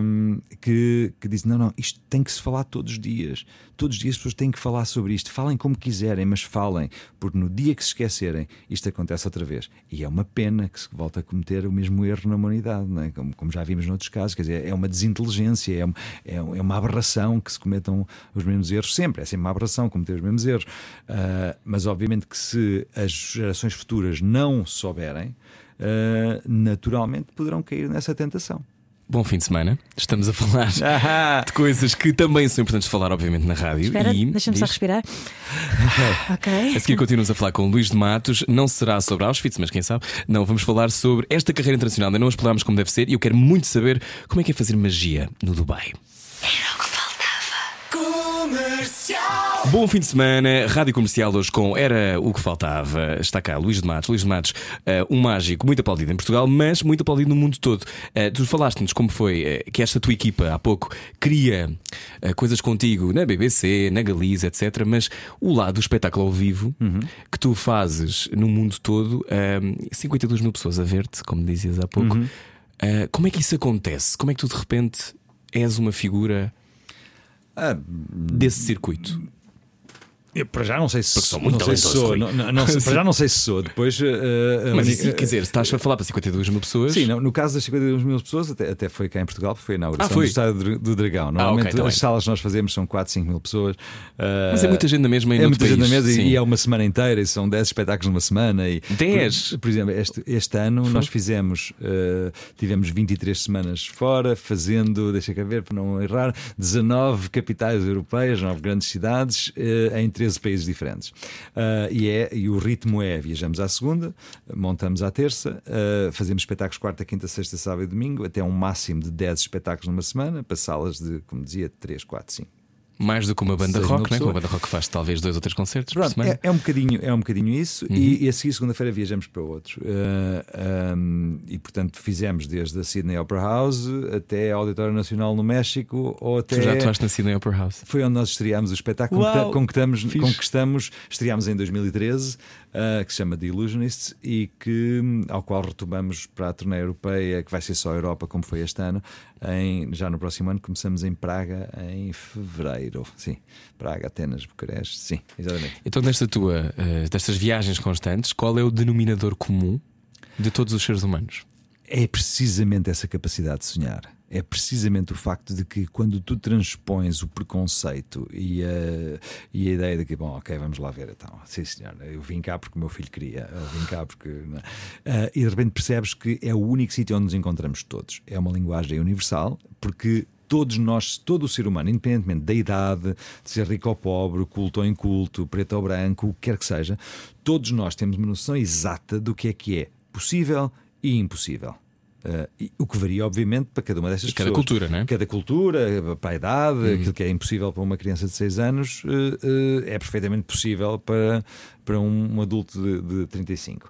um, que, que disse: não, não, isto tem que se falar todos os dias. Todos os dias as pessoas têm que falar sobre isto. Falem como quiserem, mas falem, porque no dia que se esquecerem, isto acontece outra vez. E é uma pena que se volte a cometer o mesmo erro na humanidade, é? como, como já vimos noutros casos. Quer dizer, é uma desinteligência, é, é, é uma aberração que se cometam os mesmos erros sempre. É sempre uma aberração cometer os mesmos erros. Uh, mas, obviamente, que se as gerações futuras não souberem, uh, naturalmente poderão cair nessa tentação. Bom fim de semana. Estamos a falar de coisas que também são importantes de falar, obviamente, na rádio. Espera, deixa-me só respirar. ok. A seguir continuamos a falar com o Luís de Matos. Não será sobre Auschwitz, mas quem sabe? Não, vamos falar sobre esta carreira internacional. Ainda não exploramos como deve ser e eu quero muito saber como é que é fazer magia no Dubai. Bom fim de semana, Rádio Comercial hoje com Era o que Faltava. Está cá Luís de Matos. Luís de Matos, uh, um mágico muito aplaudido em Portugal, mas muito aplaudido no mundo todo. Uh, tu falaste-nos como foi uh, que esta tua equipa há pouco cria coisas contigo na BBC, na Galiza, etc. Mas o lado do espetáculo ao vivo uhum. que tu fazes no mundo todo, 52 mil pessoas a ver-te, como dizias há pouco. Uhum. como é que isso acontece? Como é que tu de repente és uma figura ah, desse circuito? Eu para já não sei se Porque sou muito não sei se sou. Não, não, não, para já não sei se sou. Depois, uh, Mas isso, quer dizer, se estás a falar para 52 mil pessoas. Sim, no, no caso das 52 mil pessoas, até, até foi cá em Portugal, foi na inauguração ah, foi? do Estádio do Dragão. Normalmente ah, okay, tá as bem. salas que nós fazemos são 4, 5 mil pessoas. Uh, Mas é muita gente na mesma É muita gente na mesma e, e é uma semana inteira, e são 10 espetáculos numa semana. E, 10? Por, por exemplo, este, este ano foi? nós fizemos, uh, tivemos 23 semanas fora, fazendo, deixa cá ver para não errar, 19 capitais europeias, 9 grandes cidades, em 13 países diferentes. Uh, e, é, e o ritmo é: viajamos à segunda, montamos à terça, uh, fazemos espetáculos quarta, quinta, sexta, sábado e domingo, até um máximo de 10 espetáculos numa semana, para salas de, como dizia, 3, 4, 5. Mais do que uma banda rock, né? uma banda rock faz talvez dois ou três concertos Pronto, por semana. É, é, um bocadinho, é um bocadinho isso, uhum. e, e a seguir, segunda-feira, viajamos para outro. Uh, um, e portanto, fizemos desde a Sydney Opera House até a Auditório Nacional no México, ou até. Tu já atuaste na Sydney Opera House? Foi onde nós estreámos o espetáculo, Uau, conquistamos, conquistamos, estreámos em 2013 uh, que se chama The Illusionists e que, ao qual retomamos para a turnê europeia, que vai ser só a Europa, como foi este ano. Em, já no próximo ano começamos em Praga em fevereiro. Sim, Praga, Atenas, Bucareste. Sim, exatamente. Então, desta tua, uh, destas viagens constantes, qual é o denominador comum de todos os seres humanos? é precisamente essa capacidade de sonhar. É precisamente o facto de que quando tu transpões o preconceito e a, e a ideia de que, bom, ok, vamos lá ver, então, sim senhor, eu vim cá porque o meu filho queria, eu vim cá porque. Uh, e de repente percebes que é o único sítio onde nos encontramos todos. É uma linguagem universal, porque todos nós, todo o ser humano, independentemente da idade, de ser rico ou pobre, culto ou inculto, preto ou branco, o que quer que seja, todos nós temos uma noção exata do que é que é possível e impossível. Uh, o que varia, obviamente, para cada uma destas cada pessoas. cultura, não é? Cada cultura, para a idade, uhum. aquilo que é impossível para uma criança de 6 anos uh, uh, é perfeitamente possível para, para um, um adulto de, de 35.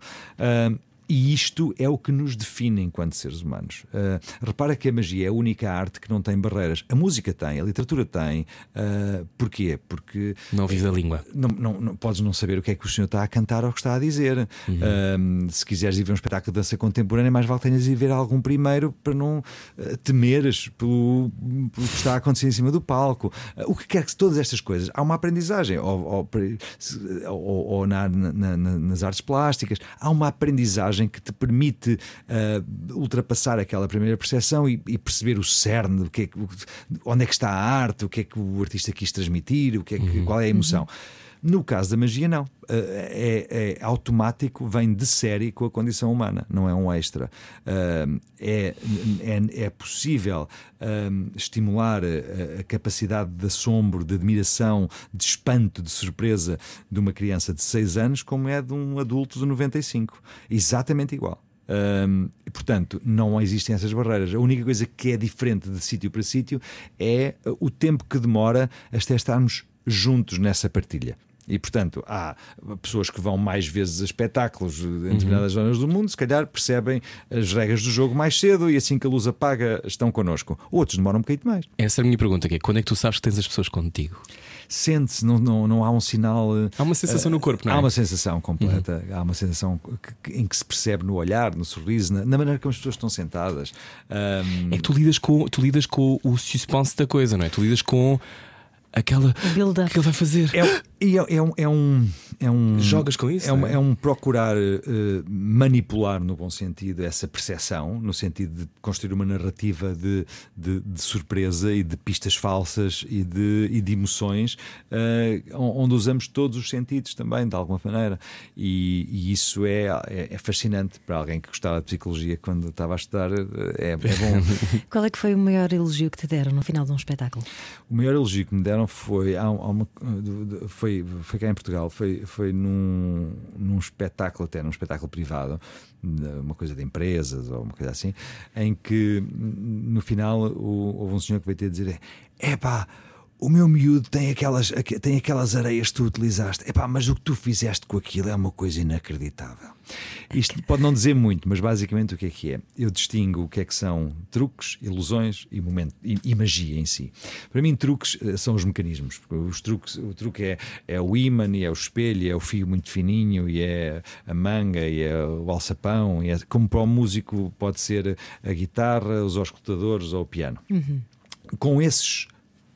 E isto é o que nos define enquanto seres humanos. Uh, repara que a magia é a única arte que não tem barreiras. A música tem, a literatura tem. Uh, porquê? Porque. Não vive a língua. Não, não, não, podes não saber o que é que o senhor está a cantar ou o que está a dizer. Uhum. Uh, se quiseres ir ver um espetáculo de dança contemporânea, mais vale tenhas de ir ver algum primeiro para não temeres pelo, pelo, que está a acontecer em cima do palco. o que quer que todas estas coisas. Há uma aprendizagem. Ou, ou, ou, ou na, na, nas artes plásticas. Há uma aprendizagem que te permite uh, ultrapassar aquela primeira percepção e, e, perceber o cerne, o que é, onde é que está a arte, o que é que o artista quis transmitir, o que é que, uhum. qual é a emoção. Uhum. No caso da magia, não. Eh, é, é, automático, vem de série com a condição humana, não é um extra. Eh, é, é, é possível eh, estimular a, capacidade de assombro, de admiração, de espanto, de surpresa de uma criança de 6 anos, como é de um adulto de 95. Exatamente igual. Um, portanto, não existem essas barreiras. A única coisa que é diferente de sítio para sítio é o tempo que demora até estarmos juntos nessa partilha. E, portanto, há pessoas que vão mais vezes a espetáculos em determinadas uhum. zonas do mundo, se calhar percebem as regras do jogo mais cedo e assim que a luz apaga estão connosco. Outros demoram um bocadinho mais. Essa é a minha pergunta: que é, quando é que tu sabes que tens as pessoas contigo? Sente-se, não, não, não há um sinal. Eh, há uma sensação uh, no corpo, não é? Há uma sensação completa, uhum. há uma sensação que, em que se percebe no olhar, no sorriso, na, na maneira como as pessoas estão sentadas. Um... É que tu lidas, com, tu lidas com o suspense da coisa, não é? Tu lidas com aquela. O que ele vai fazer? É, é, é, um, é, um, é um. Jogas com isso? É, um, é? é um procurar uh, manipular, no bom sentido, essa percepção, no sentido de construir uma narrativa de, de, de surpresa e de pistas falsas e de, e de emoções, uh, onde usamos todos os sentidos também, de alguma maneira. E, e isso é, é, é, fascinante para alguém que gostava de psicologia quando estava a estudar. É, é bom. Qual é que foi o maior elogio que te deram no final de um espetáculo? O maior elogio que me deram foi, há, há uma, foi, foi cá em Portugal, foi, foi num, num espetáculo, até num espetáculo privado, uma coisa de empresas ou uma coisa assim, em que no final houve um senhor que veio ter a dizer: é pá o meu miúdo tem aquelas, tem aquelas areias que tu utilizaste. Epá, mas o que tu fizeste com aquilo é uma coisa inacreditável. Isto pode não dizer muito, mas basicamente o que é que é? Eu distingo o que é que são truques, ilusões e, momento, e, e magia em si. Para mim, truques eh, são os mecanismos. Os truques, o truque é, é o ímã, e é o espelho, é o fio muito fininho, e é a manga, e é o alçapão. E é, como para o músico pode ser a guitarra, os auscultadores ou o piano. Uhum. Com esses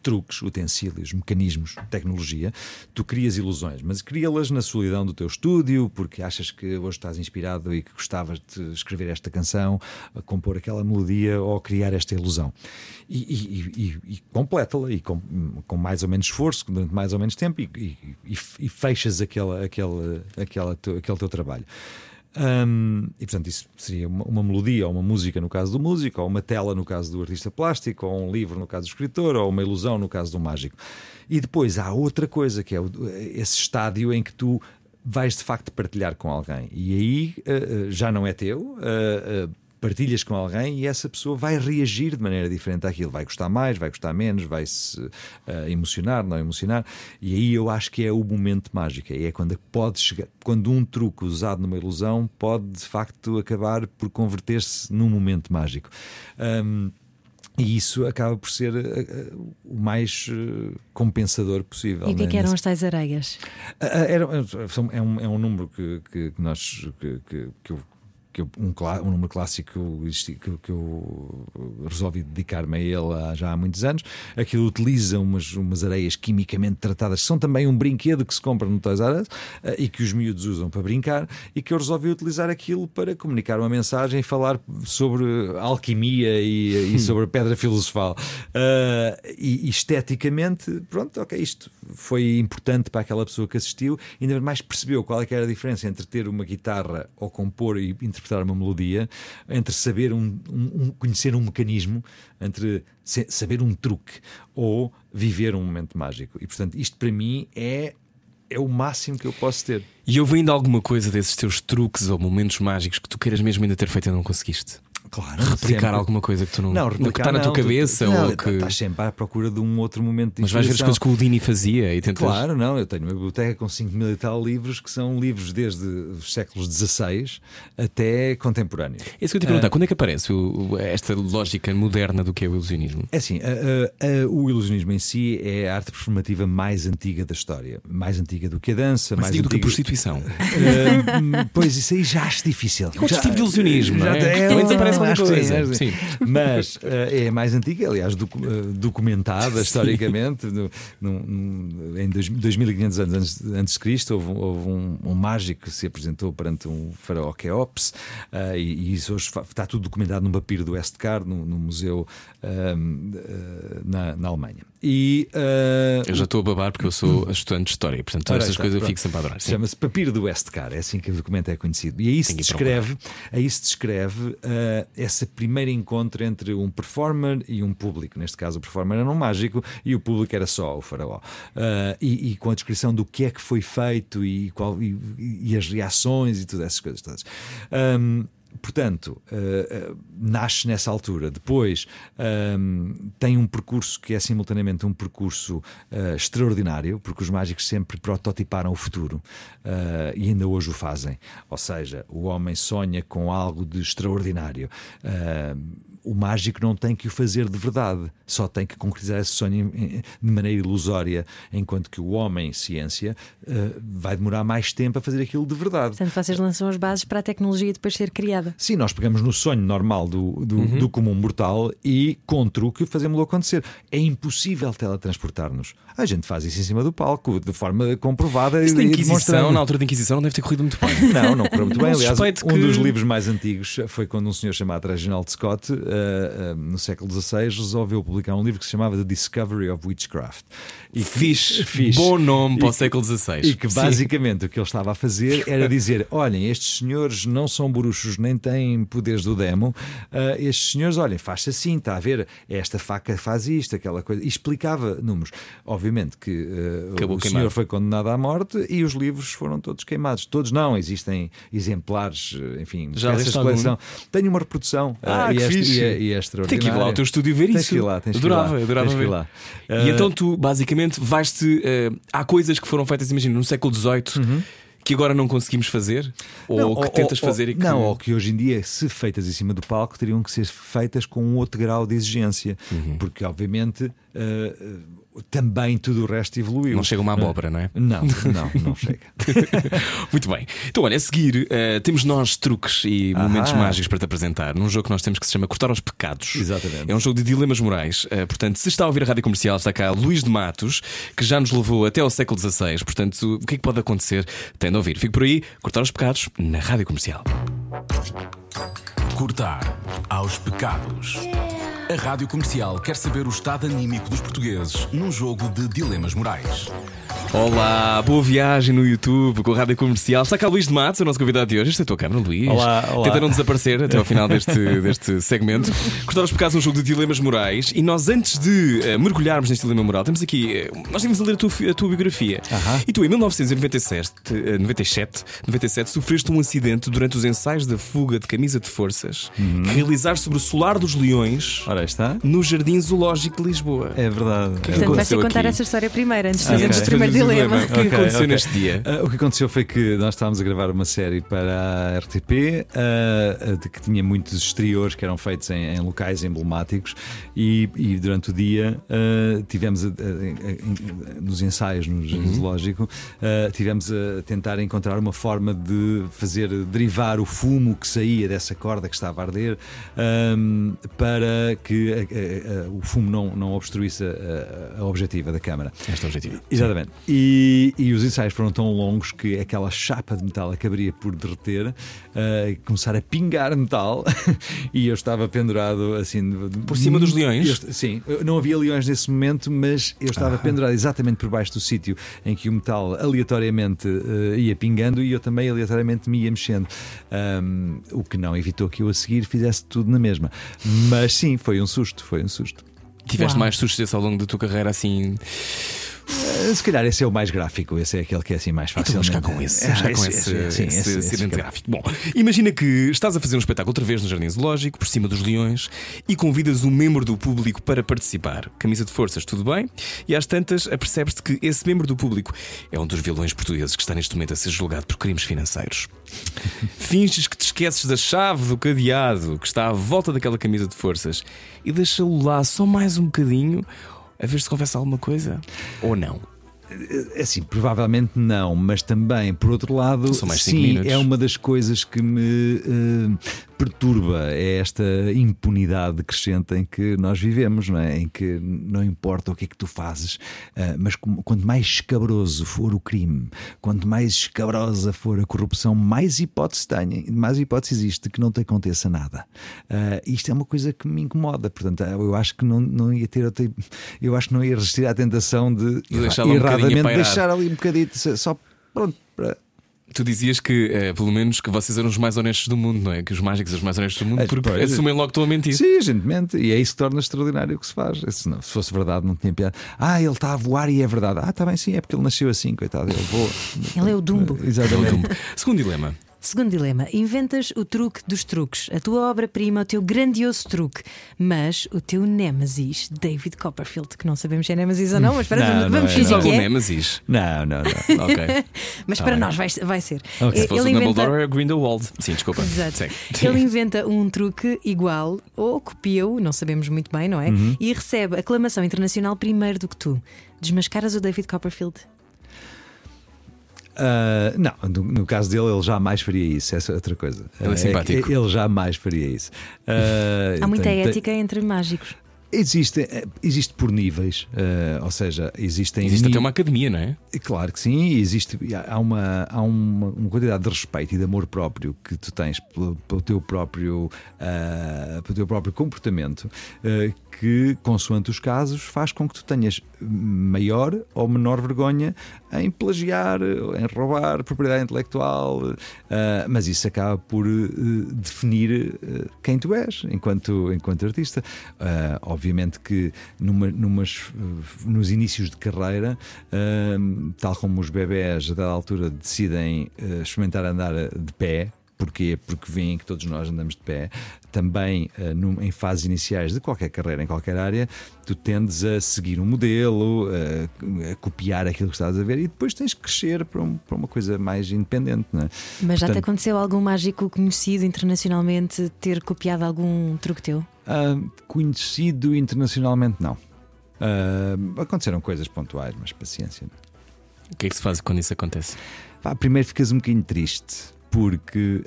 truques, utensílios, mecanismos, tecnologia, tu crias ilusões, mas cria-las na solidão do teu estúdio, porque achas que hoje estás inspirado e que gostavas de escrever esta canção, compor aquela melodia ou criar esta ilusão. E, e, e, e completa-la e com, com, mais ou menos esforço, durante mais ou menos tempo, e, e fechas aquela, aquela, aquela, aquele teu trabalho. Um, e portanto, isso seria uma, uma, melodia ou uma música no caso do músico, ou uma tela no caso do artista plástico, ou um livro no caso do escritor, ou uma ilusão no caso do mágico. E depois há outra coisa que é o, esse estádio em que tu vais de facto partilhar com alguém. E aí uh, já não é teu, uh, uh, partilhas com alguém e essa pessoa vai reagir de maneira diferente àquilo. Vai gostar mais, vai gostar menos, vai se uh, emocionar, não emocionar. E aí eu acho que é o momento mágico. É quando pode chegar, quando um truque usado numa ilusão pode de facto acabar por converter-se num momento mágico. Um, e isso acaba por ser uh, o mais uh, compensador possível. E o que, é que eram as tais areias? Uh, era, é, um, é um número que, que, nós que, que, que eu que eu- um, um número clássico que eu, que, eu- que eu resolvi dedicar-me a ele há- já há muitos anos. Aquilo utiliza umas, umas areias quimicamente tratadas, que são também um brinquedo que se compra no Toys R Us eh, e que os miúdos usam para brincar, e que eu resolvi utilizar aquilo para comunicar uma mensagem e falar sobre alquimia e, e sobre pedra filosofal. Eh, e, esteticamente, pronto, ok, isto foi importante para aquela pessoa que assistiu, ainda mais percebeu qual é que era a diferença entre ter uma guitarra ou compor e interpretar uma melodia, entre saber um, um- conhecer um mecanismo, entre saber um truque ou viver um momento mágico. E portanto, isto para mim é, é o máximo que eu posso ter. E houve ainda alguma coisa desses teus truques ou momentos mágicos que tu queiras mesmo ainda ter feito e não conseguiste? Claro, Replicar sempre. alguma coisa que tu não. Não, que replicar está na tua não, tu- cabeça não, ou que. Estás sempre à procura de um outro momento de Mas vais ver as coisas que o Dini fazia e tentas. Claro, não. Eu tenho uma biblioteca com 5 mil e tal livros que são livros desde os séculos XVI até contemporâneos. É isso que eu te ia perguntar. Quando é que aparece o- esta lógica moderna do que é o ilusionismo? É assim, a- a- a- o ilusionismo em si é a arte performativa mais antiga da história. Mais antiga do que a dança, Mais mais digo do que a antiga. prostituição. Ah, pois isso aí já acho difícil. É outro Já- tipo de ilusionismo, não é? já- Também desaparece acho que sim, coisa. acho que Sim. Mas ah, é mais antiga, aliás, docu- ah, documentada historicamente. No, no- no- em dois- 2500 anos antes, antes de Cristo, houve, um- houve um, um mágico que se apresentou perante um faraó Keops, ah, e, e isso hoje está tudo documentado num papiro do Westcar, no, no museu ah, na, na Alemanha. E ah, Eu já estou a babar porque eu sou estudante de história, portanto, estas está, coisas eu fico sempre a adorar. Chama-se Papiro do Westcar, é assim que o documento é conhecido. E aí se descreve, aí se descreve ah, esse primeiro encontro entre um performer e um público. Neste caso, o performer era um mágico e o público era só o faraó. Ah, e, e com a descrição do que é que foi feito e, qual, e, e as reações e todas essas coisas todas. Ahm, Portanto, ah, ah, nasce nessa altura. Depois ahm, tem um percurso que é simultaneamente um percurso ah, extraordinário, porque os mágicos sempre prototiparam o futuro e ainda hoje o fazem. Ou seja, o homem sonha com algo de extraordinário. O mágico não tem que o fazer de verdade, só tem que concretizar esse sonho de maneira ilusória, enquanto que o homem, ciência, ah, vai demorar mais tempo a fazer aquilo de verdade. Portanto, vocês lançam as bases para a tecnologia depois ser criada. Sim, nós pegamos no sonho normal do, do, Uhum. do comum mortal e, com truque, fazemos-lo acontecer. É impossível teletransportar-nos. A gente faz isso em cima do palco, de forma comprovada Isso e e Inquisição, demonstrando. na altura da Inquisição, não deve ter corrido muito bem. Não, não correu muito bem. Aliás, suspeito um que- dos livros mais antigos foi quando um senhor chamado Reginald Scott, eh, eh, no século XVI, resolveu publicar um livro que se chamava The Discovery of Witchcraft. E que- Fixe. Fixe. Bom nome para o E- século XVI. E que Sim. basicamente o que ele estava a fazer era dizer: olhem, estes senhores não são bruxos nem têm poderes do demo. ah, estes senhores, olhem, faz-se assim, está a ver? Esta faca faz isto, aquela coisa. E explicava números. Obviamente que ah, Acabou o senhor foi condenado à morte e os livros foram todos queimados. Todos não, existem exemplares, enfim, Já peças de algum? coleção. Tenho uma reprodução Ah, ah, e, que é, fixe. e, é, e é Tem que ir lá ao teu estúdio ver Tens isso. que ir lá, tens que ir adorava, lá, que ir ver. lá. E Ah, então tu, basicamente, vais-te. eh, há coisas que foram feitas, imagina, no século XVIII que agora não conseguimos fazer? Ou Uhum. Não, que tentas fazer e que. Não, ou que hoje em dia, se feitas em cima do palco, teriam que ser feitas com um outro grau de exigência. Uhum. Porque, obviamente, eh, eh, também tudo o resto evoluiu. Não chega uma abóbora, não é? Não, não, não chega. Muito bem. Então, olha, a seguir eh, temos nós truques e momentos mágicos para te apresentar num jogo que nós temos que se chama Cortar aos Pecados. Exatamente. É um jogo de dilemas morais. Eh, portanto, se está a ouvir a rádio comercial, está cá Luís de Matos, que já nos levou até ao século XVI. Portanto, o que é que pode acontecer? Tendo a ouvir. Fico por aí, Cortar aos Pecados na rádio comercial. Cortar aos pecados. A Rádio Comercial quer saber o estado anímico dos portugueses num jogo de dilemas morais. Olá, boa viagem no YouTube com a rádio comercial. Está cá Luís de Matos, o nosso convidado de hoje. Esta é a tua câmara, Luís. Olá, olá. Tenta não desaparecer até ao final deste, deste segmento. Cortar os pecados um jogo de dilemas morais. E nós, antes de eh, mergulharmos neste dilema moral, temos aqui. eh, nós temos a ler a tua, a tua biografia. E tu, em 1997, eh, 97, 97, sofreste um acidente durante os ensaios da fuga de camisa de forças que realizaste sobre o Solar dos Leões Ora, está. no Jardim Zoológico de Lisboa. É verdade. Portanto, vais ter que contar aqui? essa história primeiro, antes de fazermos ok. o primeiro dilema. O que Ok, aconteceu ok. neste dia? Ah, o que aconteceu foi que nós estávamos a gravar uma série para a RTP ah, de que tinha muitos exteriores que eram feitos em, em locais emblemáticos e, e durante o dia ah, tivemos a- a- a- a- nos ensaios no Jardim Zoológico ah, tivemos a tentar encontrar uma forma de fazer derivar o fumo que saía dessa corda que estava a arder ahm, para que a- a- a- o fumo não, não obstruísse a, a- objetiva da câmara. Este é o objetivo. Exatamente. E, e os ensaios foram tão longos que aquela chapa de metal acabaria por derreter eh, e começar a pingar metal. e eu estava pendurado assim. Por cima dos leões? Eu- sim, não havia leões nesse momento, mas eu estava pendurado exatamente por baixo do sítio em que o metal aleatoriamente eh, ia pingando e eu também aleatoriamente me ia mexendo. Ahm, o que não evitou que eu a seguir fizesse tudo na mesma. Mas sim, foi um susto, foi um susto. Tiveste Uau. mais sustos ao longo da tua carreira assim. Eh, Se calhar esse é o mais gráfico, esse é aquele que é assim mais Então fácil. vamos ficar com esse. Vamos com esse, acidente gráfico. Bom, imagina que estás a fazer um espetáculo outra vez no Jardim Zoológico, por cima dos leões, e convidas um membro do público para participar. Camisa de forças, tudo bem? E às tantas, apercebes-te que esse membro do público é um dos vilões portugueses que está neste momento a ser julgado por crimes financeiros. Finges que te esqueces da chave do cadeado que está à volta daquela camisa de forças e deixa-o lá só mais um bocadinho a ver se confessa alguma coisa. Ou não. É Assim, provavelmente não, mas também, por outro lado, sim, é uma das coisas que me eh, perturba, é esta impunidade crescente em que nós vivemos, não é? Em que não importa o que é que tu fazes, eh, mas como- quanto mais escabroso for o crime, quanto mais escabrosa for a corrupção, mais hipótese tenha, mais hipótese existe que não te aconteça nada. Eh, isto é uma coisa que me incomoda, portanto, eu acho que não, não ia ter eu acho que não ia resistir à tentação de De pairar. deixar ali um bocadinho só pronto para Tu dizias que, eh, pelo menos, que vocês eram os mais honestos do mundo, não é? Que os mágicos são os mais honestos do mundo, É, porque pois. assumem logo que estão a mentir. Sim, a gente mente, e é isso que torna extraordinário o que se faz. Se, não- se fosse verdade, não tinha piada. Ah, ele está a voar e é verdade. Ah, está bem, sim, é porque ele nasceu assim, coitado. Ele voa. Ele é o Dumbo. Exatamente. Segundo dilema. Segundo dilema, inventas o truque dos truques, a tua obra-prima, o teu grandioso truque, mas o teu Nemesis, David Copperfield, que não sabemos se é Nemesis ou não, mas para, Não, vamos, não é, fingir não. Algum que é. Nemesis. Não, não, não. Ok. Mas Tá para bem. nós vai, vai ser. Ok. Se fosse o Ele inventa- Dumbledore, é Grindelwald. Sim, desculpa. Exato. Sim. Ele inventa um truque igual ou copia-o, não sabemos muito bem, não é? Uhum. E recebe aclamação internacional primeiro do que tu. Desmascaras o David Copperfield? Ah, não, no, no caso dele, ele jamais faria isso. Essa é outra coisa. Ele é simpático. ele jamais faria isso. Ah, Há muita tem- tem- ética entre mágicos. Existe, eh, existe por níveis, eh, ou seja, existem. Existe até uma academia, não é? Claro que sim, existe, há, uma, há uma, uma quantidade de respeito e de amor próprio que tu tens pelo, pelo teu, próprio, ah, pelo teu próprio comportamento ah, que, consoante os casos, faz com que tu tenhas maior ou menor vergonha em plagiar, em roubar propriedade intelectual, ah, mas isso acaba por eh, definir eh, quem tu és enquanto, enquanto artista. Obviamente que numa, numas, nos inícios de carreira, tal como os bebés a dada altura decidem experimentar andar de pé. Porquê? Porque veem que todos nós andamos de pé. Também eh, num- em fases iniciais de qualquer carreira, em qualquer área, tu tendes a seguir um modelo, a, a copiar aquilo que estás a ver e depois tens que crescer para, um- para uma coisa mais independente. Não é? Mas já te aconteceu algum mágico conhecido internacionalmente ter copiado algum truque teu? ah, conhecido internacionalmente, não. Ah, aconteceram coisas pontuais, mas paciência. O que é que se faz quando isso acontece? Pá, primeiro ficas um bocadinho triste porque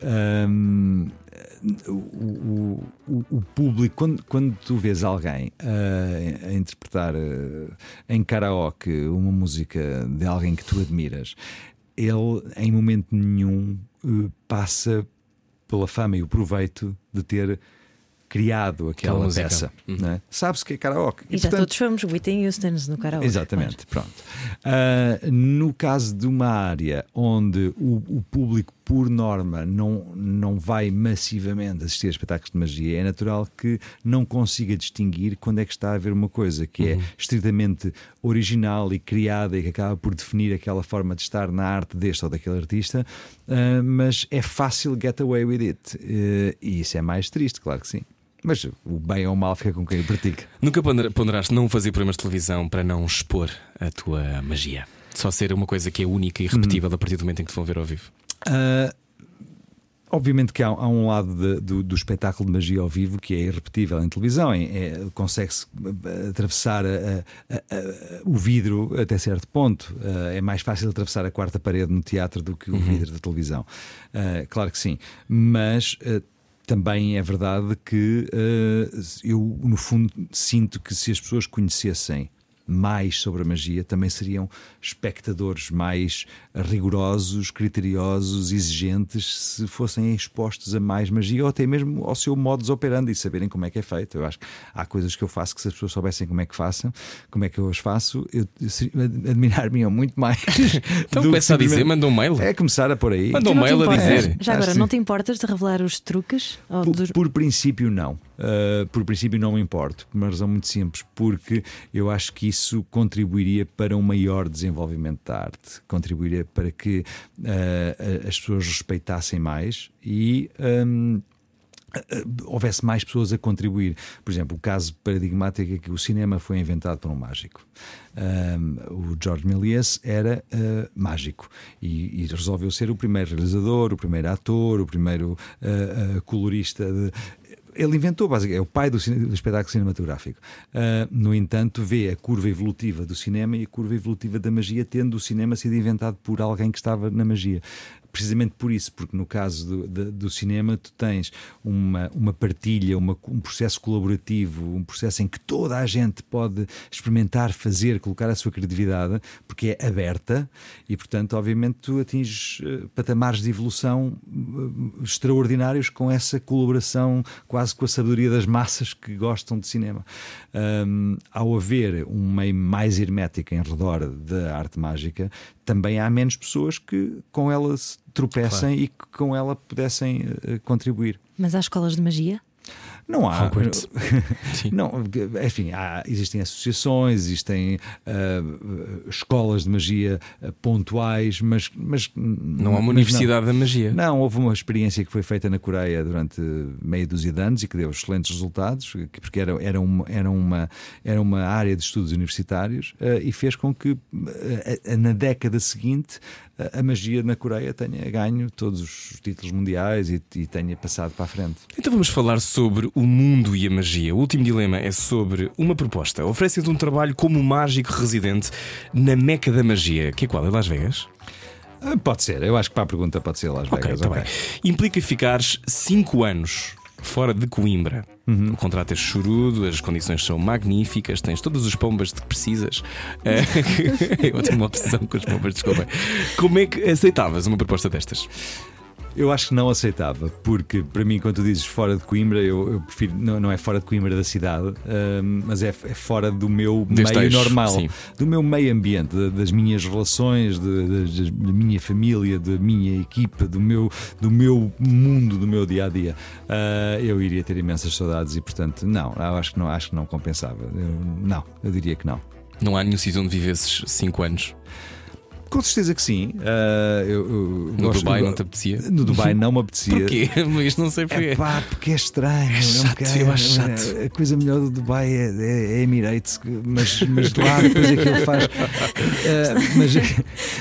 hum, o, o- o- público, quando, quando tu vês alguém ah, a interpretar ah, em karaoke uma música de alguém que tu admiras, ele em momento nenhum eh, passa pela fama e o proveito de ter criado aquela, peça. Uhum. não é? Sabe-se que é karaoke. E, já todos fomos Whitney Houston no karaoke. Exatamente, pronto. Ah, no caso de uma área onde o, o público, por norma, não, não vai massivamente assistir a espetáculos de magia, é natural que não consiga distinguir quando é que está a ver uma coisa que é estritamente original e criada e que acaba por definir aquela forma de estar na arte deste ou daquele artista, ah, mas é fácil get away with it. Eh, e isso é mais triste, claro que sim. Mas o bem ou o mal fica com quem o pratica. Nunca ponder- ponderaste não fazer programas de televisão para não expor a tua magia? Só ser uma coisa que é única e irrepetível a partir do momento em que te vão ver ao vivo. Uh, Obviamente que há, há um lado de, do, do, espetáculo de magia ao vivo que é irrepetível em televisão, é, é, consegue-se eh, atravessar a, a, a, o vidro até certo ponto. Uh, é mais fácil atravessar a quarta parede no teatro do que o uhum. vidro da televisão. Uh, claro que sim, mas uh, também é verdade que eu, no fundo, sinto que se as pessoas conhecessem mais sobre a magia, também seriam espectadores mais rigorosos, criteriosos, exigentes, se fossem expostos a mais magia ou até mesmo ao seu modus operandi e saberem como é que é feito. Eu acho que há coisas que eu faço que se as pessoas soubessem como é que façam, como é que eu as faço, eu, admirar-me muito mais. então começa a dizer, manda um mail. É começar a por aí. Manda um mail a dizer. Já agora, não te importas de revelar os truques? Por, dos... por princípio, não. Uh, por princípio, não me importo, por uma razão muito simples, porque eu acho que isso contribuiria para um maior desenvolvimento da arte, contribuiria para que uh, as pessoas respeitassem mais e. Um, houvesse mais pessoas a contribuir. Por exemplo, o caso paradigmático é que o cinema foi inventado por um mágico. Um, o George Méliès era uh, mágico e, e, resolveu ser o primeiro realizador, o primeiro ator, o primeiro uh, uh, colorista de, ele inventou, basicamente, é o pai do, do espetáculo cinematográfico. Uh, no entanto, vê a curva evolutiva do cinema e a curva evolutiva da magia, tendo o cinema sido inventado por alguém que estava na magia precisamente por isso, porque no caso do, do, do cinema tu tens uma, uma partilha, uma, um processo colaborativo, um processo em que toda a gente pode experimentar, fazer, colocar a sua criatividade, porque é aberta e, portanto, obviamente, tu atinges uh, patamares de evolução uh, extraordinários com essa colaboração, quase com a sabedoria das massas que gostam de cinema. Um, ao haver um meio mais hermético em redor da arte mágica, também há menos pessoas que com ela se tropeçam claro. e que com ela pudessem uh, contribuir. Mas há escolas de magia? Não há. não, enfim, há, existem associações, existem uh, escolas de magia uh, pontuais, mas, mas. Não há uma universidade não. da magia. Não, houve uma experiência que foi feita na Coreia durante meia dúzia de anos e que deu excelentes resultados, porque era, era, uma, era, uma, era uma área de estudos universitários uh, e fez com que na década seguinte a magia na Coreia tenha ganho todos os títulos mundiais e, e tenha passado para a frente. Então vamos falar sobre o mundo e a magia. O último dilema é sobre uma proposta. Oferece-te um trabalho como mágico residente na Meca da Magia. Que é qual? É Las Vegas? Ah, pode ser, eu acho que para a pergunta pode ser Las Vegas. Okay, tá Implica ficares 5 anos fora de Coimbra. Uhum. O contrato é chorudo, as condições são magníficas, tens todos os pombas que precisas. eu tenho uma obsessão com os pombas, desculpa. Como é que aceitavas uma proposta destas? Eu acho que não aceitava, porque para mim, quando tu dizes fora de Coimbra, eu, eu prefiro, não, não, é fora de Coimbra da cidade, mas é, é, fora do meu Deste meio eixo, normal, sim. do meu meio ambiente, das minhas relações, de, de, da minha família, da minha equipa, do meu, do meu mundo, do meu dia a dia. Uh, eu iria ter imensas saudades e, portanto, não, eu acho que não, acho que não compensava. Eu, não, eu diria que não. Não há nenhum sítio onde vivesses 5 anos? Com certeza que sim. Uh, eu, eu no Dubai de... não te apetecia? No Dubai não me apetecia. Porquê? Mas não sei porquê. É pá, porque é estranho. É chato, é um eu acho chato. A coisa melhor do Dubai é, é, é Emirates, mas, mas de lá depois aquilo faz. Uh, mas...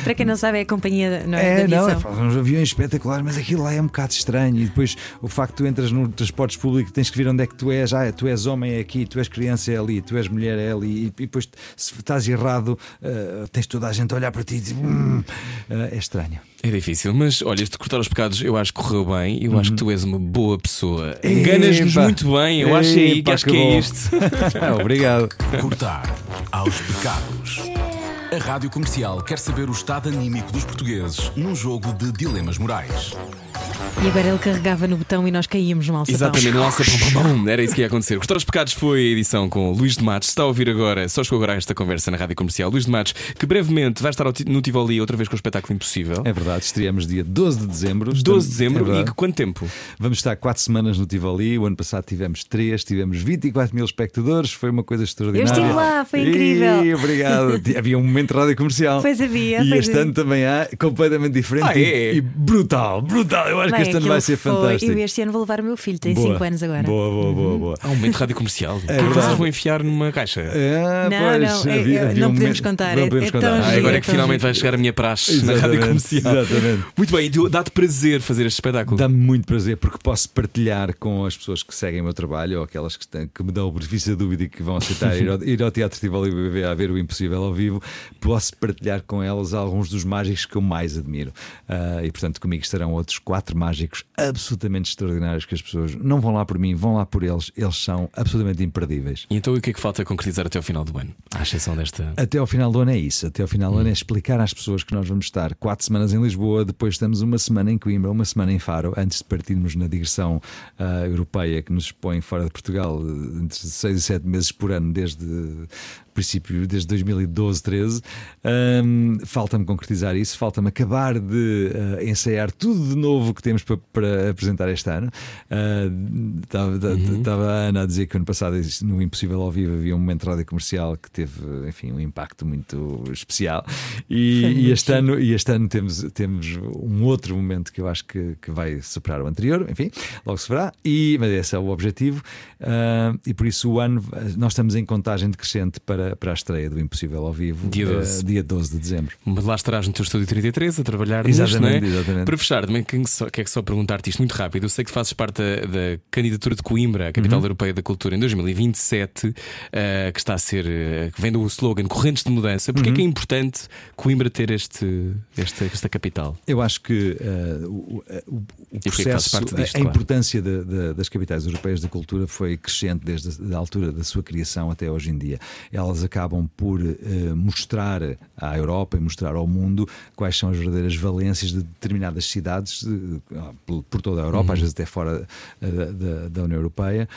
Para quem não sabe, é a companhia não é, é não, é uns aviões espetaculares, mas aquilo lá é um bocado estranho. E depois o facto de tu entras no transportes públicos, tens que ver onde é que tu és. Ah, tu és homem é aqui, tu és criança é ali, tu és mulher é ali. E, e depois, se estás errado, uh, tens toda a gente a olhar para ti e dizer. Hum, é estranho. É difícil, mas olha, este cortar os pecados eu acho que correu bem. Eu uhum. acho que tu és uma boa pessoa. Enganas-nos muito bem. Eu acho aí que acho que, que é isto. Obrigado. Cortar aos pecados. A rádio comercial quer saber o estado anímico dos portugueses num jogo de dilemas morais. E agora ele carregava no botão e nós caíamos no alçapão. Exatamente, no alçapão. Era isso que ia acontecer. Gostar dos Pecados foi a edição com Luís de Matos. Está a ouvir agora, só chegou agora esta conversa na rádio comercial. Luís de Matos, que brevemente vai estar no Tivoli outra vez com o espetáculo Impossível. É verdade, estreamos dia 12 de dezembro. 12 de dezembro é e quanto tempo? Vamos estar 4 semanas no Tivoli. O ano passado tivemos 3, tivemos 24 mil espectadores. Foi uma coisa extraordinária. Eu estive lá, foi incrível. E, obrigado. havia um momento de rádio comercial. Pois havia. E este ano também há, completamente diferente ah, é? e, e brutal, brutal. Eu acho também. que este ano vai ser foi- fantástico. Eu este ano vou levar o meu filho, tem Boa. 5 anos agora. Boa, boa, boa, boa. Há um momento de rádio comercial. é que vocês vão enfiar numa caixa? Ah, Não, pois, não, é- havia- é- havia não um podemos momento- contar, Não é- podemos é contar. Ah, agora é é que finalmente giro. vai chegar a minha praxe na rádio Exatamente, comercial. exatamente. Muito bem, e dá-te prazer fazer este espetáculo. Dá-me muito prazer porque posso partilhar com as pessoas que seguem o meu trabalho ou aquelas que, têm- que me dão o benefício da dúvida e que vão aceitar ir ao, ir ao Teatro Tivoli BBB a ver o impossível ao vivo. Posso partilhar com elas alguns dos mágicos que eu mais admiro. Ah, e portanto, comigo estarão outros quatro mágicos absolutamente extraordinários que as pessoas não vão lá por mim, vão lá por eles. Eles são absolutamente imperdíveis. E então o que é que falta concretizar até ao final do ano? À exceção desta. Até ao final do ano é isso. Até ao final do ano é explicar às pessoas que nós vamos estar quatro semanas em Lisboa, depois estamos uma semana em Coimbra, uma semana em Faro, antes de partirmos na digressão ah, europeia que nos põe fora de Portugal eh, entre seis e sete meses por ano, desde princípio, desde 2012, 13. Ahm, falta-me concretizar isso, falta-me acabar de ah, ensaiar tudo de novo que temos para, para apresentar este ano. Estava a Ana a dizer que ano passado no Impossível ao Vivo havia um momento de rádio comercial que teve, enfim, um impacto muito especial. E, e este, ano, e este ano temos, temos um outro momento que eu acho que, que vai superar o anterior, enfim, logo se verá. E, mas esse é o objetivo. Ah, e por isso o ano, nós estamos em contagem decrescente para, para a estreia do Impossível ao Vivo, Dia ah, 12. dia 12 de dezembro. Mas lá estarás no teu estúdio 33 a trabalhar nisto, não é? Exatamente, exatamente. Para fechar, também quero só, quero só perguntar-te isto muito rápido. Eu sei que fazes parte da, da candidatura de Coimbra, a capital Uhum. europeia da cultura, em 2027, eh, que está a ser, eh, que vem do slogan Correntes de Mudança. Porquê Uhum. é que é importante Coimbra ter este, este- esta capital? Eu acho que uh, o, o- o que processo, disto, a, claro. importância de- de- das capitais europeias da cultura foi crescente desde a altura da sua criação até hoje em dia. Elas acabam por uh, mostrar à Europa e mostrar ao mundo quais são as verdadeiras valências de determinadas cidades uh, por, por toda a Europa, Uhum. às vezes até fora uh, da, da- União Europeia,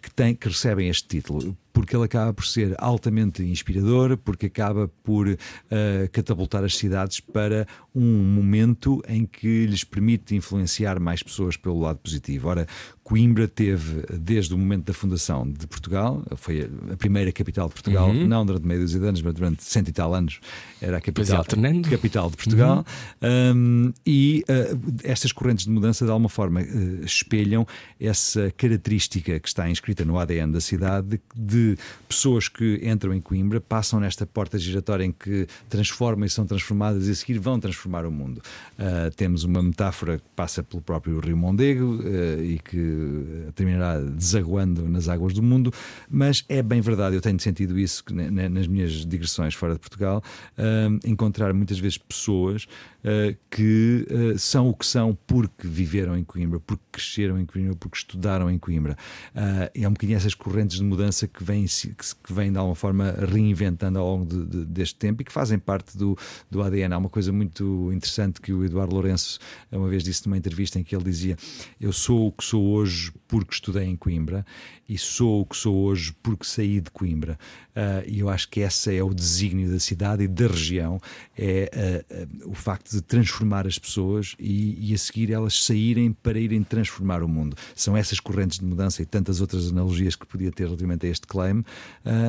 que, têm, que recebem este título porque ele acaba por ser altamente inspirador, porque acaba por eh, catapultar as cidades para um momento em que lhes permite influenciar mais pessoas pelo lado positivo. Ora, Coimbra teve, desde o momento da fundação de Portugal, foi a primeira capital de Portugal, não durante meio dos anos, mas durante cento e tal anos, era a ia capital, capital de Portugal. Um, e uh, estas correntes de mudança, de alguma forma, uh, espelham essa característica que está inscrita no ADN da cidade de pessoas que entram em Coimbra, passam nesta porta giratória em que transformam e são transformadas e a seguir vão transformar o mundo. Uh, temos uma metáfora que passa pelo próprio Rio Mondego uh, e que uh, terminará desaguando nas águas do mundo, mas é bem verdade, eu tenho sentido isso nas minhas digressões fora de Portugal, uh, encontrar muitas vezes pessoas uh, que uh, são o que são porque viveram em Coimbra, porque cresceram em Coimbra, porque estudaram em Coimbra. Uh, é um bocadinho essas correntes de mudança que vêm, que vêm de alguma forma reinventando ao longo de- de- deste tempo e que fazem parte do, do ADN. Há uma coisa muito interessante que o Eduardo Lourenço uma vez disse numa entrevista em que ele dizia: Eu sou o que sou hoje porque estudei em Coimbra e sou o que sou hoje porque saí de Coimbra. Ah, e eu acho que esse é o desígnio da cidade e da região: é ah, ah, o facto de transformar as pessoas e, e a seguir elas saírem para irem transformar o mundo. São essas correntes de mudança e tantas outras analogias que podia ter relativamente a este claim,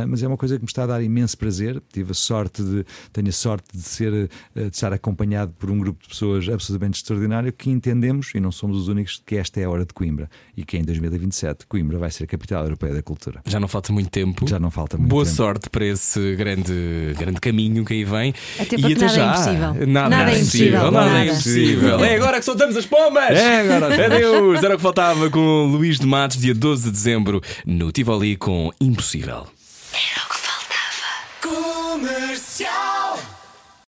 mas é uma coisa que me está a dar imenso prazer. Tive a sorte de, tenho a sorte de ser, de estar acompanhado por um grupo de pessoas absolutamente extraordinário que entendemos, e não somos os únicos, que esta é a hora de Coimbra e que em 2027 Coimbra vai ser a capital europeia da cultura. Já não falta muito tempo. Já não falta muito Boa tempo. sorte para esse grande, grande caminho que aí vem. Até e porque até nada é já. impossível. Nada, Nada é é impossível. Nada é nada. impossível. É agora que soltamos as pombas! É agora. Adeus! Era o que faltava com Luís de Matos, dia 12 de dezembro, no Tivoli com Impossível. Era o